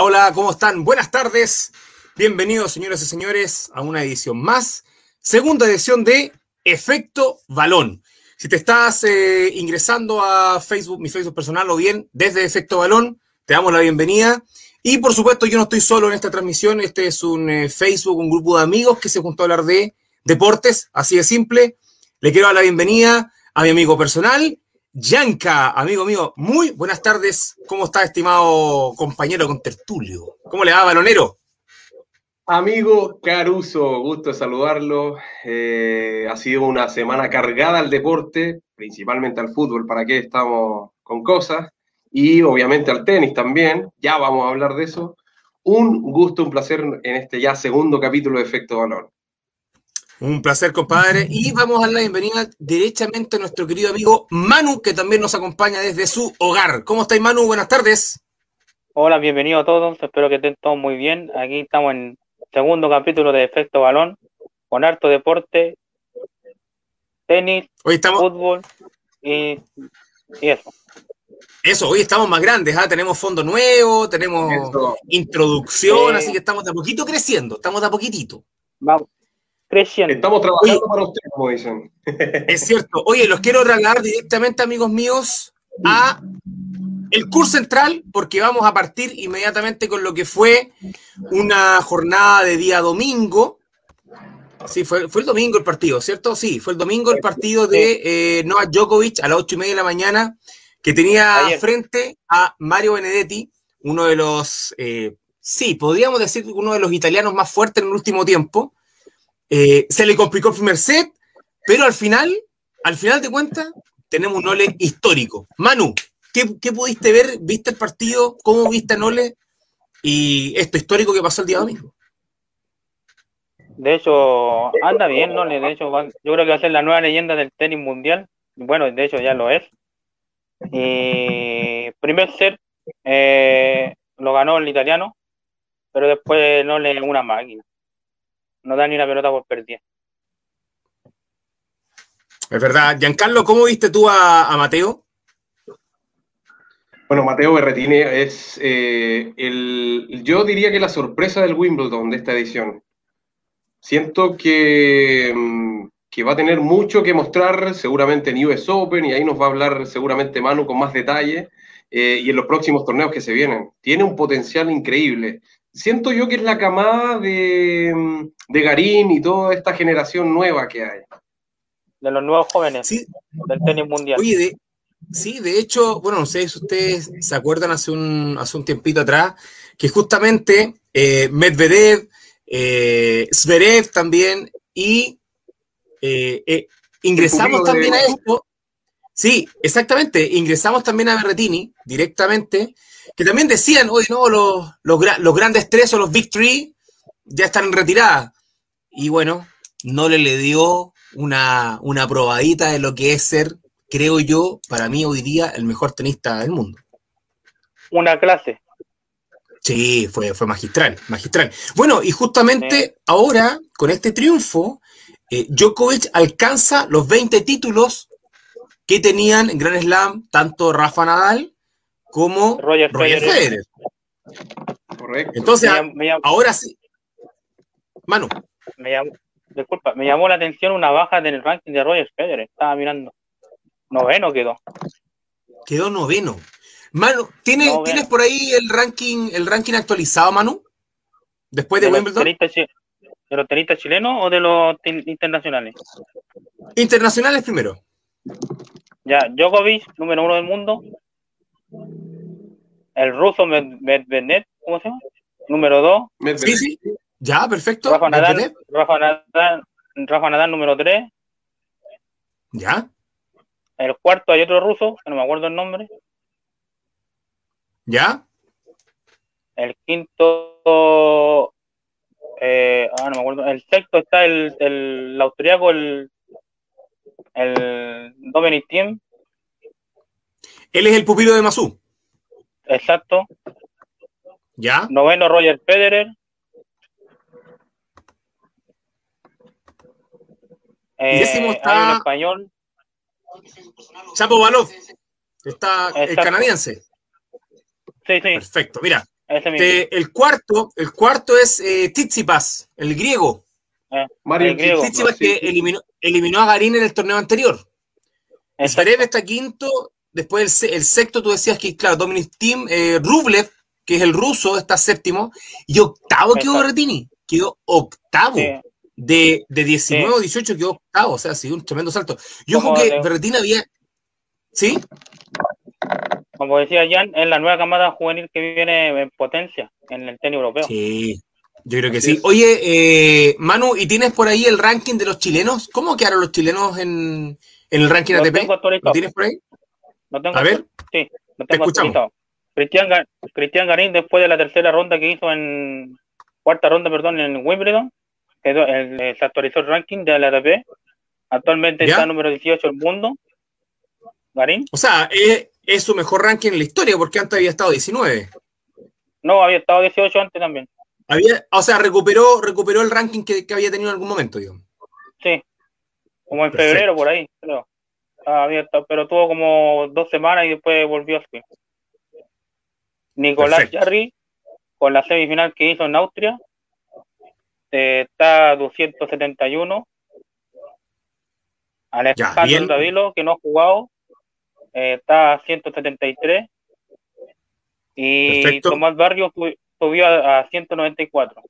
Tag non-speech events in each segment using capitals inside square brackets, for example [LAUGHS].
Hola, ¿cómo están? Buenas tardes. Bienvenidos, señoras y señores, a una edición más. Segunda edición de Efecto Balón. Si te estás eh, ingresando a Facebook, mi Facebook personal o bien desde Efecto Balón, te damos la bienvenida. Y por supuesto, yo no estoy solo en esta transmisión. Este es un eh, Facebook, un grupo de amigos que se juntó a hablar de deportes, así de simple. Le quiero dar la bienvenida a mi amigo personal, Yanka, amigo mío. Muy buenas tardes. ¿Cómo está, estimado compañero con tertulio? ¿Cómo le va, balonero? Amigo Caruso, gusto saludarlo. Eh, ha sido una semana cargada al deporte, principalmente al fútbol, para qué estamos con cosas, y obviamente al tenis también, ya vamos a hablar de eso. Un gusto, un placer en este ya segundo capítulo de Efecto Balón. Un placer, compadre. Y vamos a dar la bienvenida directamente a nuestro querido amigo Manu, que también nos acompaña desde su hogar. ¿Cómo estáis, Manu? Buenas tardes. Hola, bienvenido a todos. Espero que estén todos muy bien. Aquí estamos en segundo capítulo de Efecto Balón, con harto deporte, tenis, fútbol y, eso. Eso, hoy estamos más grandes, ¿ah? tenemos fondo nuevo, tenemos introducción, así que estamos de a poquito creciendo, estamos de a poquitito. Vamos, creciendo. Estamos trabajando para ustedes, como dicen. [LAUGHS] Es cierto. Oye, los quiero trasladar directamente, amigos míos, a el curso central, porque vamos a partir inmediatamente con lo que fue una jornada de día domingo. Sí, fue, fue el domingo el partido, ¿cierto? Sí, fue el domingo el partido de eh, Novak Djokovic a las ocho y media de la mañana, que tenía frente a Mario Benedetti, uno de los, eh, sí, podríamos decir uno de los italianos más fuertes en el último tiempo. Eh, se le complicó el primer set, pero al final, al final de cuentas, tenemos un ole histórico. Manu, ¿Qué, pudiste ver? ¿Viste el partido? ¿Cómo viste a Nole? Y esto histórico que pasó el día domingo. De hecho, anda bien, Nole. De hecho, yo creo que va a ser la nueva leyenda del tenis mundial. Bueno, de hecho ya lo es. Y primer set eh, lo ganó el italiano, pero después Nole una máquina. No da ni una pelota por perdida. Es verdad. Giancarlo, ¿cómo viste tú a Mateo? Bueno, Mateo Berretini es eh, el, yo diría que la sorpresa del Wimbledon de esta edición. Siento que, mm, que, va a tener mucho que mostrar seguramente en US Open y ahí nos va a hablar seguramente Manu con más detalle eh, y en los próximos torneos que se vienen. Tiene un potencial increíble. Siento yo que es la camada de, de Garín y toda esta generación nueva que hay. De los nuevos jóvenes del tenis mundial. Oye, de, Sí, de hecho, bueno, no sé si ustedes se acuerdan hace un, hace un tiempito atrás, que justamente eh, Medvedev, eh, Zverev también, y eh, eh, ingresamos también a esto. Sí, exactamente, ingresamos también a Berretini directamente, que también decían, oye, no, los, los, grandes tres o los Big Three ya están en retirada. Y bueno, no le, le dio una, una probadita de lo que es ser creo yo, para mí hoy día, el mejor tenista del mundo. Una clase. Sí, fue, fue magistral, magistral. Bueno, y justamente ahora, con este triunfo, eh, Djokovic alcanza los 20 títulos que tenían en Grand Slam tanto Rafa Nadal como Roger, Federer. Correcto. Entonces, ahora sí. Manu. Me llamó, disculpa, me llamó la atención una baja en el ranking de Roger Federer. Estaba mirando. Noveno quedó. Quedó noveno. Manu, ¿tienes, ¿tienes por ahí el ranking, el ranking actualizado, Manu? Después de, Wimbledon. ¿De los tenistas chilenos o de los internacionales? Internacionales primero. Ya, Djokovic, número uno del mundo. El ruso Medvedev, ¿cómo se llama? Número dos. Sí, sí. Ya, perfecto. Rafa Nadal, Rafa Nadal, Rafa Nadal, número tres. Ya. En el cuarto hay otro ruso, no me acuerdo el nombre. ¿Ya? El quinto. Eh, ah, no me acuerdo. El sexto está el, el, austriaco, el, el Dominic Thiem. Él es el pupilo de Masú. Exacto. ¿Ya? Noveno Roger Federer. Eh, décimo está... Hay un español. Chapo Balov, está el canadiense. Sí, sí. Perfecto, mira, el cuarto, el cuarto es eh, Tsitsipas, el griego. Eh, Mario el griego. Tsitsipas que eliminó, eliminó, a Garín en el torneo anterior. Zverev está quinto, después el, sexto tú decías que, claro, Dominic Team, eh, Rublev, que es el ruso, está séptimo, y octavo quedó Berrettini, quedó octavo. De, de 19 o 18 quedó octavo, o sea, sido un tremendo salto. Yo creo que Berrettini había... ¿Sí? Como decía Jan, es la nueva camada juvenil que viene en potencia en el tenis europeo. Sí, yo creo que sí. Oye, eh, Manu, ¿y tienes por ahí el ranking de los chilenos? ¿Cómo quedaron los chilenos en, el ranking ATP? ¿Lo tienes por ahí? A ver. Sí, lo tengo actualizado. Cristian, Cristian Garín, después de la tercera ronda que hizo en. Cuarta ronda, perdón, en Wimbledon, quedó, el, se actualizó el ranking de la ATP. Actualmente está número 18 del mundo. Garín. O sea, es, es su mejor ranking en la historia, porque antes había estado 19. No, había estado 18 antes también. Había, o sea, recuperó, recuperó el ranking que, había tenido en algún momento, digamos. Sí, como en febrero por ahí, creo. Había pero tuvo como dos semanas y después volvió a subir. Nicolás Jarry, con la semifinal que hizo en Austria, eh, está 271. Alejandro Davilo, que no ha jugado, eh, está a 173 y Tomás Barrio subió a, 194.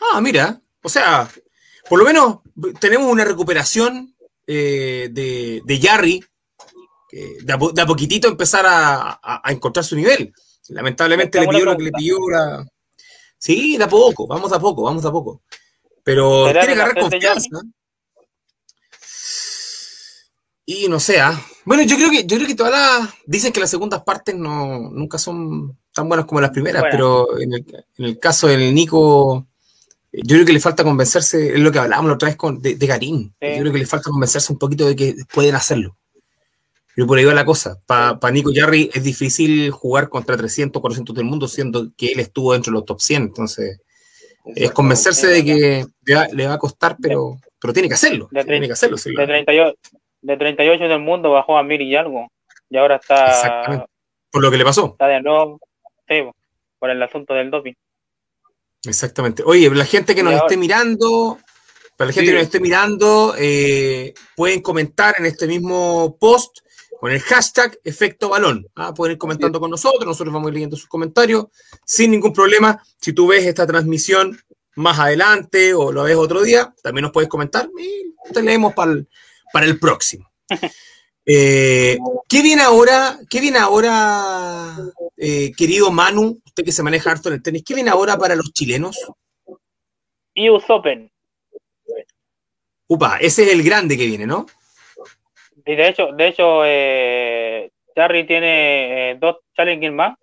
Ah, mira, o sea, por lo menos tenemos una recuperación eh, de, de Yarry, de, a, poquitito empezar a, encontrar su nivel. Lamentablemente le pidió lo que le pidió la... Sí, de a poco, vamos a poco, vamos a poco. Pero tiene que agarrar confianza. Y no sé, ¿ah? bueno, yo creo que yo creo que todas las dicen que las segundas partes no nunca son tan buenas como las primeras, pero en el, caso del Nico, yo creo que le falta convencerse, es lo que hablábamos la otra vez con, de, de Garín. Yo creo que le falta convencerse un poquito de que pueden hacerlo. Pero por ahí va la cosa. Para Nico Jarry es difícil jugar contra 300, 400 del mundo, siendo que él estuvo dentro de los top 100. Entonces, es convencerse de que le va, a costar, pero, pero tiene que hacerlo. tiene que hacerlo. De 38, de 38 del mundo bajó a mil y algo. Y ahora está. Por lo que le pasó. Está de nuevo. Sí, por el asunto del doping. Exactamente. Oye, la gente que nos esté mirando, para la gente que nos esté mirando, eh, pueden comentar en este mismo post con el hashtag efecto balón. ¿ah? Pueden ir comentando con nosotros, nosotros vamos a ir leyendo sus comentarios sin ningún problema. Si tú ves esta transmisión más adelante o lo ves otro día, también nos puedes comentar y te leemos para el, para el próximo. [LAUGHS] Eh, ¿Qué viene ahora, qué viene ahora, eh, querido Manu, usted que se maneja harto en el tenis, qué viene ahora para los chilenos? US Open. Upa, ese es el grande que viene, ¿no? Y de hecho, de hecho, eh, tiene eh, dos challenges más.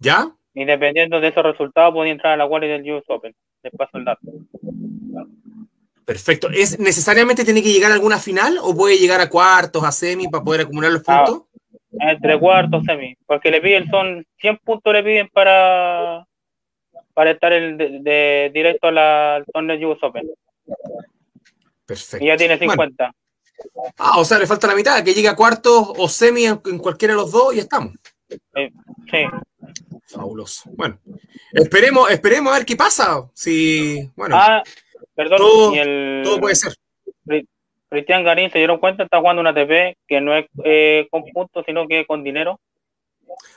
¿Ya? Y dependiendo de esos resultados, puede entrar a la quali del US Open. Les paso el dato. Perfecto. ¿Es necesariamente tiene que llegar a alguna final o puede llegar a cuartos, a semi para poder acumular los ah, puntos? entre cuartos, semi. Porque le piden, son 100 puntos le piden para, para estar el de, directo al torneo US Open. Perfecto. Y ya tiene 50. Ah, o sea, le falta la mitad, que llegue a cuartos o semi en, cualquiera de los dos y estamos. Sí. Fabuloso. Bueno, esperemos, esperemos a ver qué pasa. Si, bueno. Ah, Perdón, todo, puede ser. Cristian Garín se dieron cuenta, está jugando una TP que no es eh, con puntos, sino que con dinero.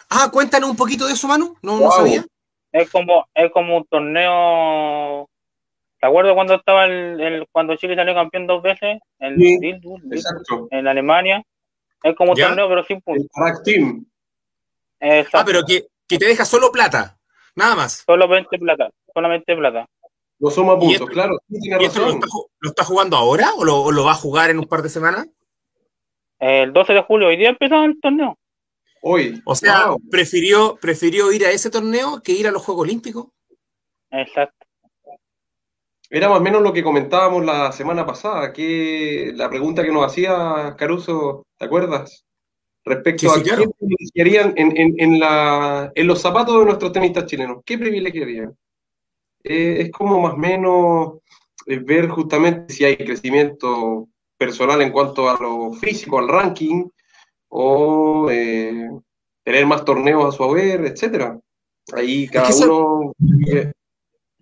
Ah, cuéntanos un poquito de eso, Manu. No, no sabía. Es como, es como un torneo. ¿Te acuerdas cuando estaba el, cuando Chile salió campeón dos veces? En, en Alemania. Es como un torneo, pero sin puntos. Team. Ah, pero que, que te deja solo plata. Nada más. Solamente plata. Solamente plata. No somos puntos, claro. Lo, está, jugando ahora o lo, va a jugar en un par de semanas? El 12 de julio, hoy día empezó el torneo. Hoy. O sea, prefirió, prefirió ir a ese torneo que ir a los Juegos Olímpicos. Exacto. Era más o menos lo que comentábamos la semana pasada, que la pregunta que nos hacía Caruso, ¿te acuerdas? Respecto a qué privilegiarían en, en, la, en los zapatos de nuestros tenistas chilenos. ¿Qué privilegiarían? Eh, es como más o menos eh, ver justamente si hay crecimiento personal en cuanto a lo físico, al ranking, o eh, tener más torneos a su haber, etcétera. Ahí cada uno.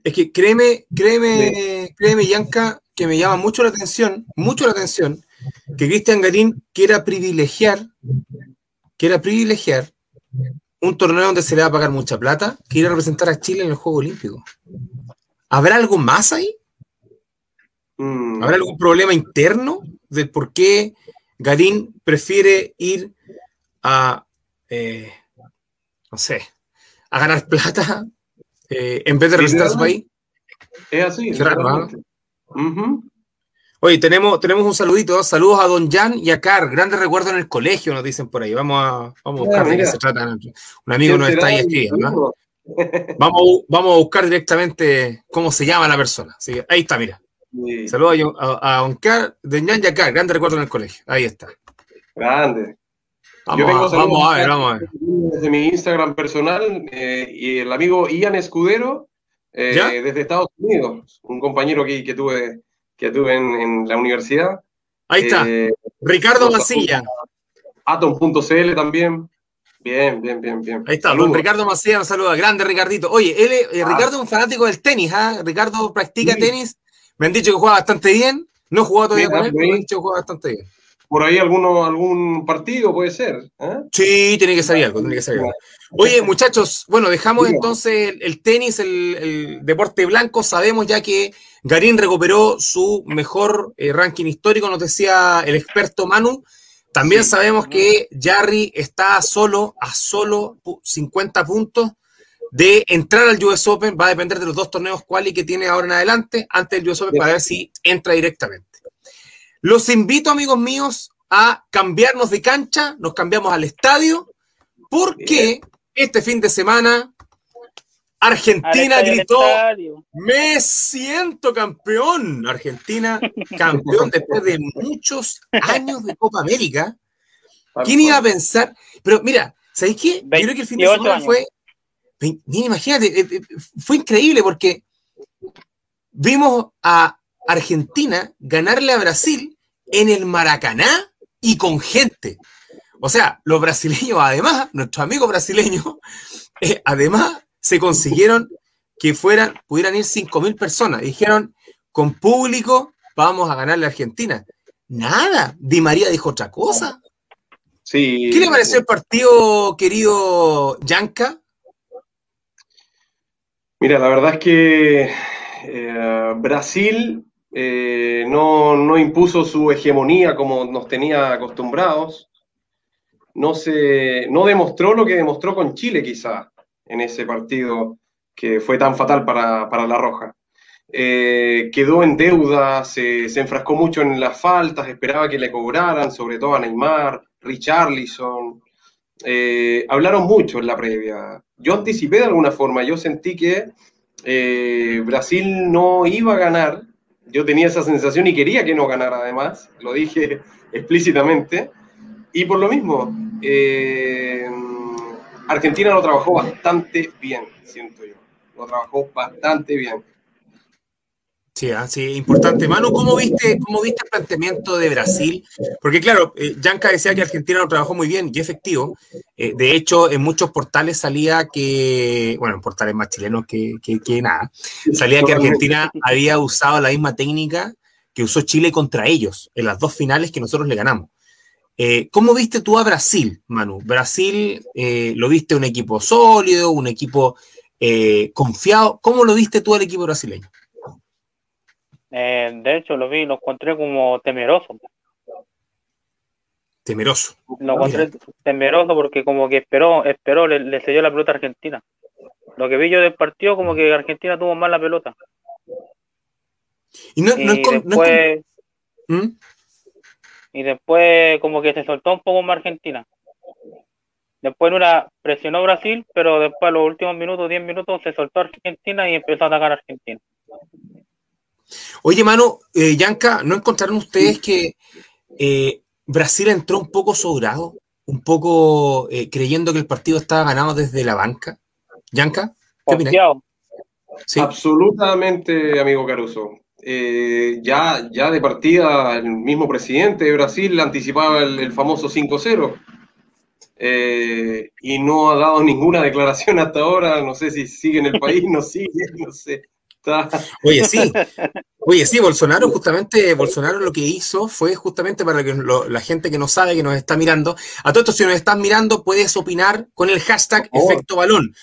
Es que créeme, créeme, créeme, Yanka, que me llama mucho la atención, mucho la atención, que Cristian Garín quiera privilegiar, quiera privilegiar un torneo donde se le va a pagar mucha plata, quiere representar a Chile en el Juego Olímpico. ¿Habrá algo más ahí? Mm. ¿Habrá algún problema interno de por qué Garín prefiere ir a, eh, no sé, a ganar plata eh, en vez de representar a su país? Es así. Oye, tenemos, tenemos un saludito. Saludos a Don Jan y a Car. Grandes recuerdos en el colegio, nos dicen por ahí. Vamos a, vamos a buscar de qué se trata. Un amigo nos está ahí escribiendo. [LAUGHS] Vamos, vamos a buscar directamente cómo se llama la persona. ahí está, mira. Saludos a, Don Car, Don Jan y a Car. Grandes recuerdos en el colegio. Ahí está. Grande. Vamos, a, vamos a ver, vamos a ver. Desde mi Instagram personal eh, y el amigo Ian Escudero eh, desde Estados Unidos, un compañero que, que tuve que tuve en, la universidad. Ahí está. Eh, Ricardo Masilla. Atom.cl también. Bien, bien, bien, bien. Ahí está, Ricardo Macía nos saluda. Grande Ricardito. Oye, él, eh, ah. Ricardo es un fanático del tenis, ¿ah? Ricardo practica tenis. Me han dicho que juega bastante bien. No he jugado todavía con él, pero me han dicho que juega bastante bien. Por ahí alguno, algún partido puede ser. ¿eh? Sí, tiene que salir algo, tiene que salir algo. Oye, muchachos, bueno, dejamos entonces el, tenis, el, deporte blanco. Sabemos ya que Garín recuperó su mejor eh, ranking histórico, nos decía el experto Manu. También sabemos que Jarry está solo, a solo 50 puntos de entrar al US Open. Va a depender de los dos torneos quali que tiene ahora en adelante, antes del US Open, para ver si entra directamente. Los invito, amigos míos, a cambiarnos de cancha. Nos cambiamos al estadio porque este fin de semana Argentina gritó, me siento campeón. Argentina [LAUGHS] campeón después de muchos años de Copa América. ¿Quién iba a pensar? Pero mira, ¿sabéis qué? Yo creo que el fin de semana fue... Imagínate, eh, eh, fue increíble porque vimos a Argentina ganarle a Brasil en el Maracaná y con gente. O sea, los brasileños, además, nuestros amigos brasileños, [LAUGHS] eh, además se consiguieron que fueran, pudieran ir 5.000 personas. Dijeron, con público vamos a ganarle a Argentina. Nada, Di María dijo otra cosa. Sí. ¿Qué le pareció el partido, querido Yanka? Mira, la verdad es que eh, Brasil eh, no, impuso su hegemonía como nos tenía acostumbrados, no, se, no demostró lo que demostró con Chile quizá en ese partido que fue tan fatal para, La Roja. Eh, quedó en deuda, se, enfrascó mucho en las faltas, esperaba que le cobraran, sobre todo a Neymar, Richarlison. Eh, hablaron mucho en la previa. Yo anticipé de alguna forma, yo sentí que Brasil no iba a ganar yo tenía esa sensación y quería que no ganara además, lo dije [LAUGHS] explícitamente. Y por lo mismo, eh, Argentina lo trabajó bastante bien, siento yo. Lo trabajó bastante bien. Sí, ah, sí, importante. Manu, ¿cómo viste, ¿cómo viste el planteamiento de Brasil? Porque claro, eh, Yanka decía que Argentina lo trabajó muy bien y efectivo. Eh, de hecho, en muchos portales salía que, bueno, en portales más chilenos que, que, nada, salía que Argentina había usado la misma técnica que usó Chile contra ellos en las dos finales que nosotros le ganamos. Eh, ¿Cómo viste tú a Brasil, Manu? Brasil, ¿lo viste un equipo sólido, un equipo confiado? ¿Cómo lo viste tú al equipo brasileño? Eh, de hecho, lo vi, lo encontré como temeroso. Temeroso. Lo encontré temeroso porque como que esperó, esperó, le, le cedió la pelota a Argentina. Lo que vi yo del partido, como que Argentina tuvo mal la pelota. Y, no, después, ¿Mm? y después como que se soltó un poco más Argentina. Después una presionó Brasil, pero después los últimos minutos, 10 minutos, se soltó Argentina y empezó a atacar a Argentina. Oye, mano, eh, Yanka, ¿no encontraron ustedes que eh, Brasil entró un poco sobrado? Un poco eh, creyendo que el partido estaba ganado desde la banca. Yanka, ¿qué opinas? ¿Sí? Absolutamente, amigo Caruso. ya, ya de partida, el mismo presidente de Brasil anticipaba el, famoso 5-0. eh, y no ha dado ninguna [LAUGHS] declaración hasta ahora. No sé si sigue en el país, no sigue, no sé. [LAUGHS] Oye, sí. Oye, sí, Bolsonaro justamente, Bolsonaro lo que hizo fue justamente para que la gente que no sabe, que nos está mirando, a todos si nos estás mirando, puedes opinar con el hashtag efecto balón.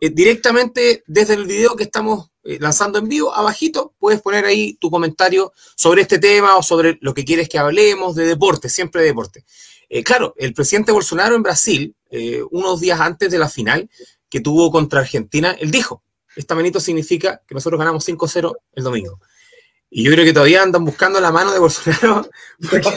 Eh, directamente desde el video que estamos eh, lanzando en vivo, abajito, puedes poner ahí tu comentario sobre este tema o sobre lo que quieres que hablemos de deporte, siempre de deporte. Eh, claro, el presidente Bolsonaro en Brasil, unos días antes de la final que tuvo contra Argentina, él dijo, esta manito significa que nosotros ganamos 5-0 el domingo. Y yo creo que todavía andan buscando la mano de Bolsonaro [LAUGHS] porque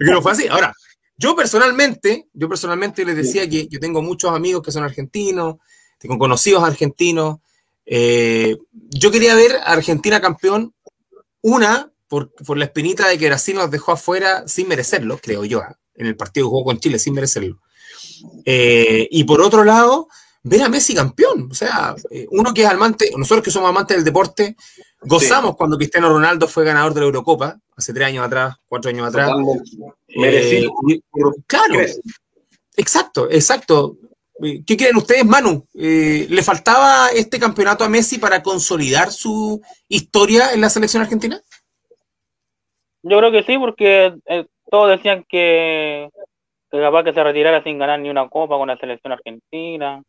no fue así. Ahora, yo personalmente, yo personalmente les decía que yo tengo muchos amigos que son argentinos, tengo conocidos argentinos. Eh, yo quería ver a Argentina campeón, una, por, la espinita de que Brasil nos dejó afuera sin merecerlo, creo yo, ¿ah? en el partido que jugó con Chile sin merecerlo. Eh, y por otro lado, ver a Messi campeón. O sea, eh, uno que es amante, nosotros que somos amantes del deporte, gozamos cuando Cristiano Ronaldo fue ganador de la Eurocopa, hace tres años atrás, cuatro años atrás. Merecido. Eh, claro. Exacto, exacto. ¿Qué creen ustedes, Manu? Eh, ¿Le faltaba este campeonato a Messi para consolidar su historia en la selección argentina? Yo creo que sí, porque eh, todos decían que, que, capaz que se retirara sin ganar ni una copa con la selección argentina.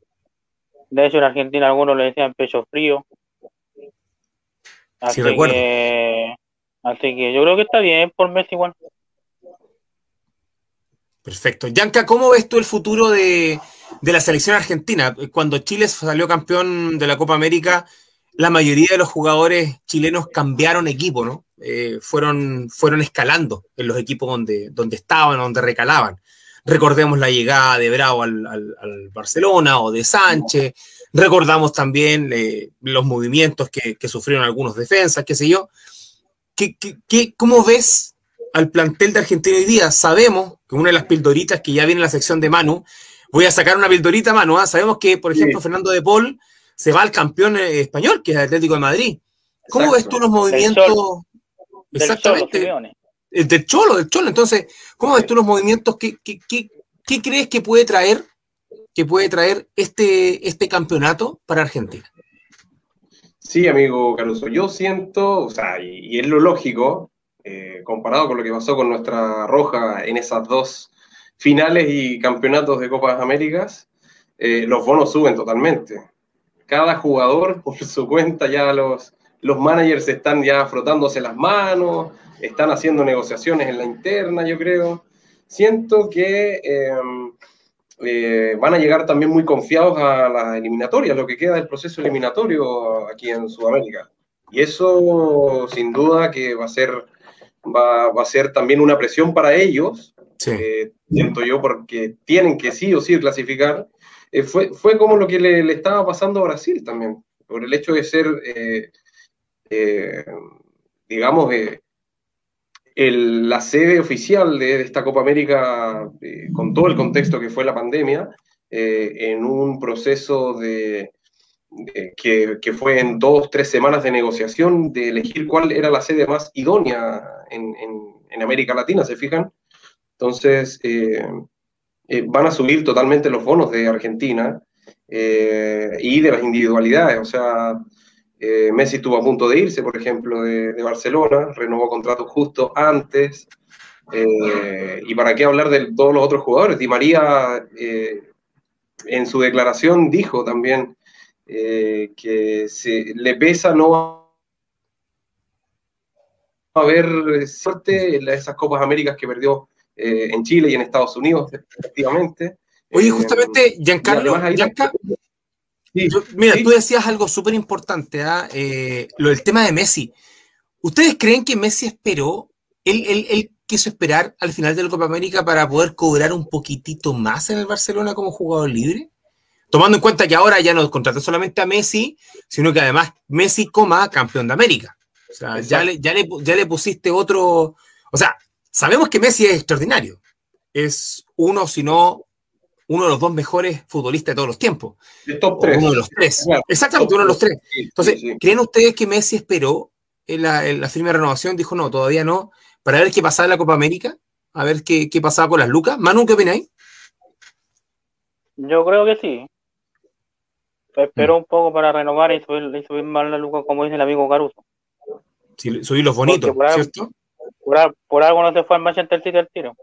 De hecho, en Argentina algunos le decían pecho frío. Así recuerdo. Que, así que yo creo que está bien por Messi igual. Perfecto. Yanka, ¿cómo ves tú el futuro de, la selección argentina? Cuando Chile salió campeón de la Copa América, la mayoría de los jugadores chilenos cambiaron equipo, ¿no? Eh, fueron, fueron escalando en los equipos donde, donde estaban, donde recalaban. Recordemos la llegada de Bravo al, Barcelona o de Sánchez. Recordamos también eh, los movimientos que, sufrieron algunos defensas, qué sé yo. ¿Qué, qué, cómo ves al plantel de Argentina hoy día. Sabemos que una de las pildoritas que ya viene en la sección de Manu, voy a sacar una pildorita, Manu. ¿ah? Sabemos que, por ejemplo, Fernando de Paul se va al campeón eh, español, que es el Atlético de Madrid. ¿Cómo ves tú los movimientos? Exactamente. Del cholo, del cholo, Entonces, ¿cómo ves tú los movimientos? ¿Qué, qué, crees que puede traer, que puede traer este, este campeonato para Argentina? Sí, amigo Caruso, yo siento, o sea, y es lo lógico, eh, comparado con lo que pasó con nuestra Roja en esas dos finales y campeonatos de Copas Américas, eh, los bonos suben totalmente. Cada jugador [LAUGHS] por su cuenta ya los, los managers están ya frotándose las manos, están haciendo negociaciones en la interna, yo creo. Siento que em, eh, van a llegar también muy confiados a las eliminatorias, lo que queda del proceso eliminatorio aquí en Sudamérica. Y eso sin duda que va a ser va, a ser también una presión para ellos, eh, siento yo, porque tienen que sí o sí clasificar. Eh, fue, fue como lo que le, estaba pasando a Brasil también, por el hecho de ser, eh, digamos, el, la sede oficial de, esta Copa América, con todo el contexto que fue la pandemia, en un proceso de, que, que, fue en dos, tres semanas de negociación de elegir cuál era la sede más idónea en, en, América Latina, ¿se fijan? Entonces, eh, eh, van a subir totalmente los bonos de Argentina eh, y de las individualidades. O sea, Messi estuvo a punto de irse, por ejemplo, de, de Barcelona, renovó contrato justo antes. y para qué hablar de todos los otros jugadores. Di María en su declaración dijo también que se, le pesa no haber suerte en esas Copas Américas que perdió eh, en Chile y en Estados Unidos, efectivamente. Oye, eh, justamente, Giancarlo, mira, tú decías algo súper importante, ¿ah? eh, lo del tema de Messi. ¿Ustedes creen que Messi esperó, él, él, quiso esperar al final de la Copa América para poder cobrar un poquitito más en el Barcelona como jugador libre? Tomando en cuenta que ahora ya no contrató solamente a Messi, sino que además Messi coma campeón de América. O sea, ya le, ya, le, pusiste otro. O sea, sabemos que Messi es extraordinario. Es uno, si no, uno de los dos mejores futbolistas de todos los tiempos. El top 3. Uno de los tres. Exactamente, uno de los tres. Entonces, ¿creen ustedes que Messi esperó en la, en la firme renovación? Dijo, no, todavía no, para ver qué pasaba en la Copa América. a ver qué, qué pasaba con las lucas. Manu, ¿qué opináis? Yo creo que sí. Esperó mm. un poco para renovar y subir, subir más la lucas, como dice el amigo Caruso. Sí, subir los bonitos, ¿cierto? Por, algo no se fue al Manchester City al tiro.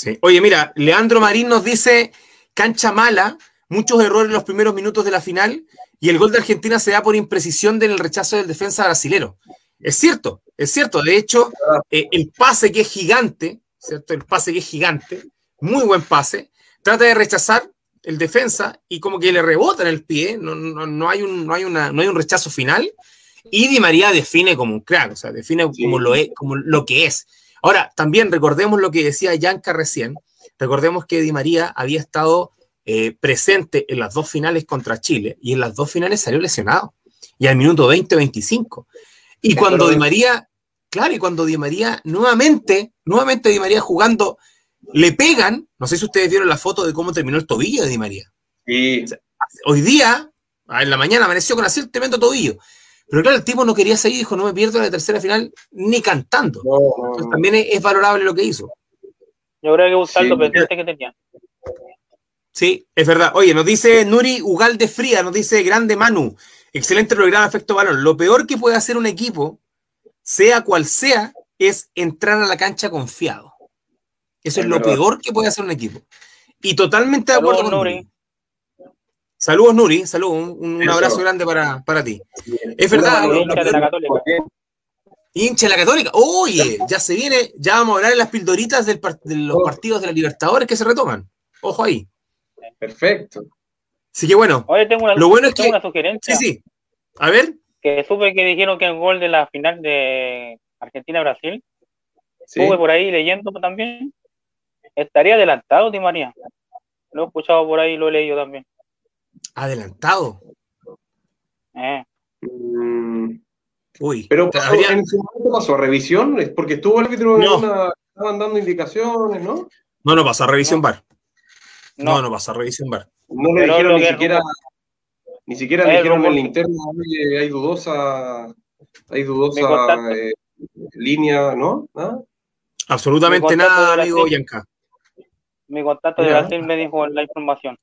Sí. Oye, mira, Leandro Marín nos dice cancha mala, muchos errores en los primeros minutos de la final y el gol de Argentina se da por imprecisión del rechazo del defensa brasilero. Es cierto, es cierto. De hecho, eh, el pase que es gigante, ¿cierto? El pase que es gigante, muy buen pase, trata de rechazar el defensa y como que le rebota en el pie, no, no, hay, un, no, hay, una, no hay un rechazo final. Y Di María define como un crack, o sea, define como, lo es, como lo que es. Ahora, también recordemos lo que decía Yanka recién, recordemos que Di María había estado eh, presente en las dos finales contra Chile y en las dos finales salió lesionado. Y al minuto 20-25. Y cuando Di María, claro, y cuando Di María nuevamente, nuevamente Di María jugando, le pegan, no sé si ustedes vieron la foto de cómo terminó el tobillo de Di María. Sí. hoy día, en la mañana, amaneció con así tremendo tobillo. Pero claro, el tipo no quería seguir, dijo, no me pierdo la tercera final ni cantando. Entonces, también es, valorable lo que hizo. Yo creo que buscando sí. pendiente que tenía. Sí, es verdad. Oye, nos dice Nuri Ugalde Fría, nos dice Grande Manu. Excelente programa, efecto balón. Lo peor que puede hacer un equipo, sea cual sea, es entrar a la cancha confiado. Eso es, lo peor que puede hacer un equipo. Y totalmente de acuerdo con Nuri. Saludos, Nuri. Saludos. Un, abrazo grande para, ti. Es verdad. Hincha de la Católica. Hincha de la Católica. Oye, ya se viene. Ya vamos a hablar de las pildoritas de los oh. partidos de la Libertadores que se retoman. Ojo ahí. Perfecto. Así que bueno, Oye, tengo una, lo bueno es que, una sugerencia. Sí, sí. A ver. Que supe que dijeron que el gol de la final de Argentina-Brasil, sí. por ahí leyendo también, estaría adelantado, Di María. Lo he escuchado por ahí, lo he leído también. ¿Adelantado? Eh. Mm. Uy. Pero en su momento pasó a revisión, es porque estuvo el árbitro no. estaban dando indicaciones, ¿no? No, no pasó a revisión bar. No, no, pasó a revisión bar. No le dijeron ni siquiera, ni siquiera le dijeron en la interna, hay dudosa, hay dudosa eh, línea, ¿no? ¿Ah? Absolutamente nada, amigo Yanka. Mi contacto de Brasil me dijo la información.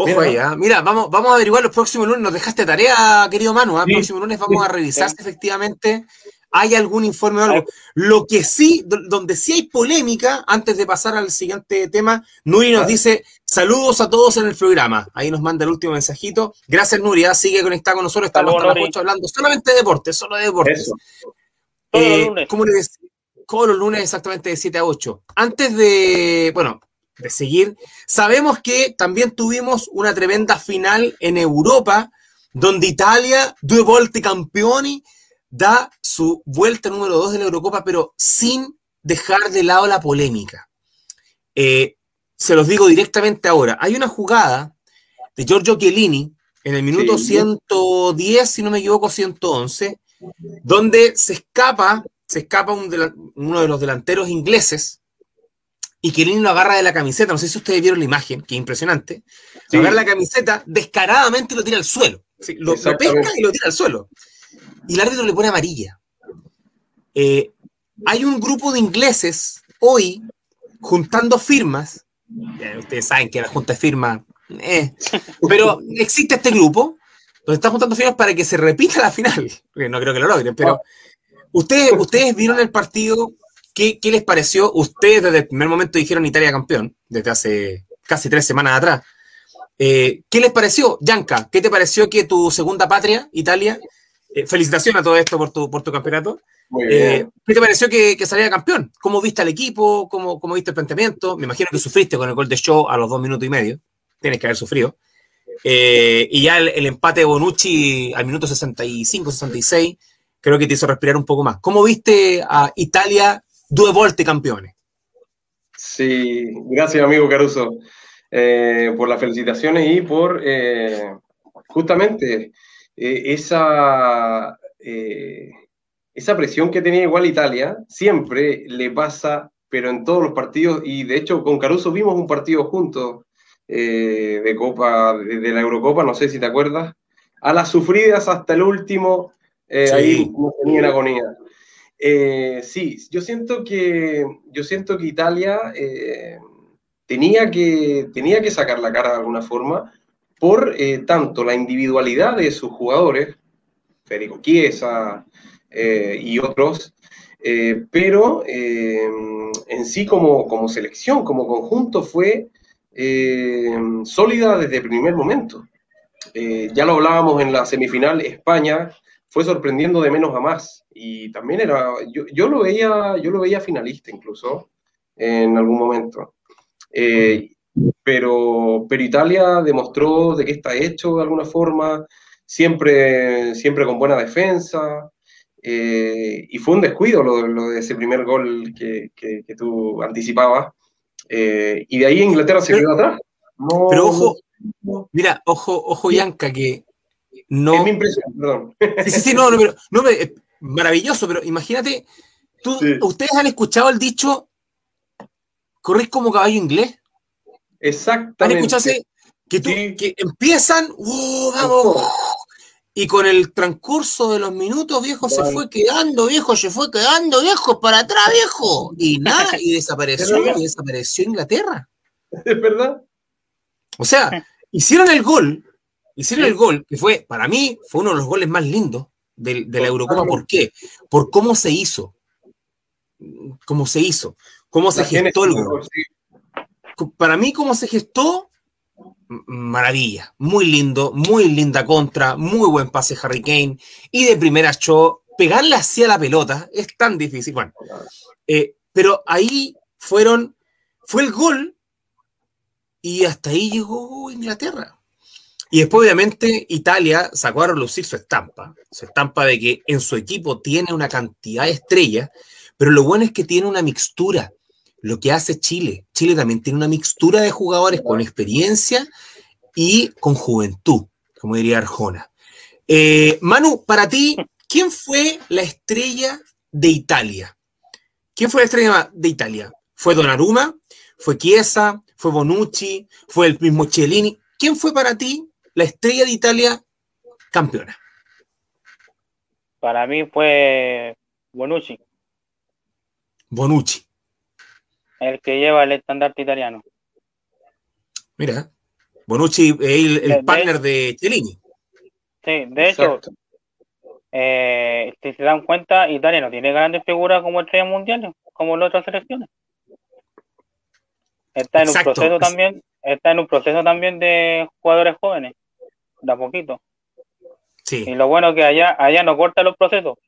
Ojo ahí, ¿ah? mira, vamos, vamos a averiguar los próximos lunes. Nos dejaste tarea, querido Manu. El ¿ah? próximo lunes vamos a revisar si efectivamente hay algún informe o algo. Lo que sí, donde sí hay polémica, antes de pasar al siguiente tema, Nuri nos dice: Saludos a todos en el programa. Ahí nos manda el último mensajito. Gracias, Nuria. ¿ah? Sigue conectado con nosotros. Estamos hasta las 8 hablando solamente de deportes, solo de deportes. Eh, ¿Cómo le decía? Todos los lunes exactamente de 7 a 8. Antes de, bueno, de seguir, sabemos que también tuvimos una tremenda final en Europa, donde Italia, due volte campioni, da su vuelta número 2 de la Eurocopa, pero sin dejar de lado la polémica. Eh, se los digo directamente ahora. Hay una jugada de Giorgio Chiellini en el minuto 110, si no me equivoco, 111, donde se escapa se escapa uno de los delanteros ingleses y Chiellini lo agarra de la camiseta. No sé si ustedes vieron la imagen, que impresionante. Lo agarra la camiseta, descaradamente lo tira al suelo. lo, pesca y lo tira al suelo. Y el árbitro le pone amarilla. Eh, hay un grupo de ingleses hoy juntando firmas. ustedes saben que la junta de firmas. Eh, pero existe este grupo donde está juntando firmas para que se repita la final. No creo que lo logren, pero Ustedes, ustedes vieron el partido, ¿Qué, les pareció? Ustedes desde el primer momento dijeron Italia campeón, desde hace casi tres semanas atrás. Eh, ¿Qué les pareció, Yanka? ¿Qué te pareció que tu segunda patria, Italia, eh, felicitaciones a todo esto por tu, por tu campeonato, eh, ¿qué te pareció que, que, saliera campeón? ¿Cómo viste al equipo? ¿Cómo, ¿Cómo viste el planteamiento? Me imagino que sufriste con el gol de show a los dos minutos y medio. Tienes que haber sufrido. y ya el, el, empate de Bonucci al minuto 65, 66 creo que te hizo respirar un poco más. ¿Cómo viste a Italia due volte campeones? Sí, gracias amigo Caruso eh, por las felicitaciones y por eh, justamente eh, esa, esa presión que tenía igual Italia, siempre le pasa, pero en todos los partidos, y de hecho con Caruso vimos un partido juntos de Copa, de la Eurocopa, no sé si te acuerdas, a las sufridas hasta el último ahí no tenía agonía. Eh, sí, yo siento que, yo siento que Italia eh, tenía, que, tenía que sacar la cara de alguna forma por eh, tanto la individualidad de sus jugadores, Federico Chiesa y otros, pero en sí como, como selección, como conjunto fue sólida desde el primer momento. ya lo hablábamos en la semifinal, España fue sorprendiendo de menos a más. Y también era, yo, yo lo, veía, yo lo veía finalista incluso en algún momento. Eh, pero, pero Italia demostró de qué está hecho de alguna forma, siempre, siempre con buena defensa. Eh, y fue un descuido lo, de ese primer gol que, que, tú anticipabas. Eh, y de ahí Inglaterra se quedó atrás. pero ojo, mira, ojo, ojo, Yanka, que no. Es mi impresión, perdón. Sí, sí, sí, no, no, pero, no, maravilloso, pero imagínate, tú, ustedes han escuchado el dicho, corres como caballo inglés. Exactamente. ¿Han escuchado que, tú, que empiezan, ¡oh, vamos! Y con el transcurso de los minutos, viejo, se fue quedando, viejo, se fue quedando, viejo, para atrás, viejo. Y [LAUGHS] nada, y desapareció, y desapareció Inglaterra. ¿Es verdad? O sea, hicieron el gol, hicieron el gol, que fue, para mí, fue uno de los goles más lindos de, la Eurocopa. ¿Por qué? Por cómo se hizo. Cómo se hizo. Cómo se gestó el gol. Para mí, cómo se gestó, maravilla. Muy lindo, muy linda contra, muy buen pase Harry Kane. Y de primera show, pegarle hacia la pelota es tan difícil. Bueno, eh, pero ahí fueron, fue el gol y hasta ahí llegó Inglaterra. Y después, obviamente, Italia sacó a relucir su estampa, su estampa de que en su equipo tiene una cantidad de estrellas, pero lo bueno es que tiene una mixtura, lo que hace Chile. Chile también tiene una mixtura de jugadores con experiencia y con juventud, como diría Arjona. Eh, Manu, para ti, ¿quién fue la estrella de Italia? ¿Quién fue la estrella de Italia? ¿Fue Donnarumma? ¿Fue Chiesa? ¿Fue Bonucci? ¿Fue el mismo Cellini? ¿Quién fue para ti la estrella de Italia campeona? Para mí fue Bonucci. Bonucci. El que lleva el estandarte italiano. Mira, Bonucci es el, partner de Cellini. Sí, de hecho, eh, si se dan cuenta, Italia no tiene grandes figuras como estrellas mundiales, como las otras selecciones. Está en un proceso también, está en un proceso también de jugadores jóvenes da poquito. Sí. Y lo bueno es que allá, allá no corta los procesos.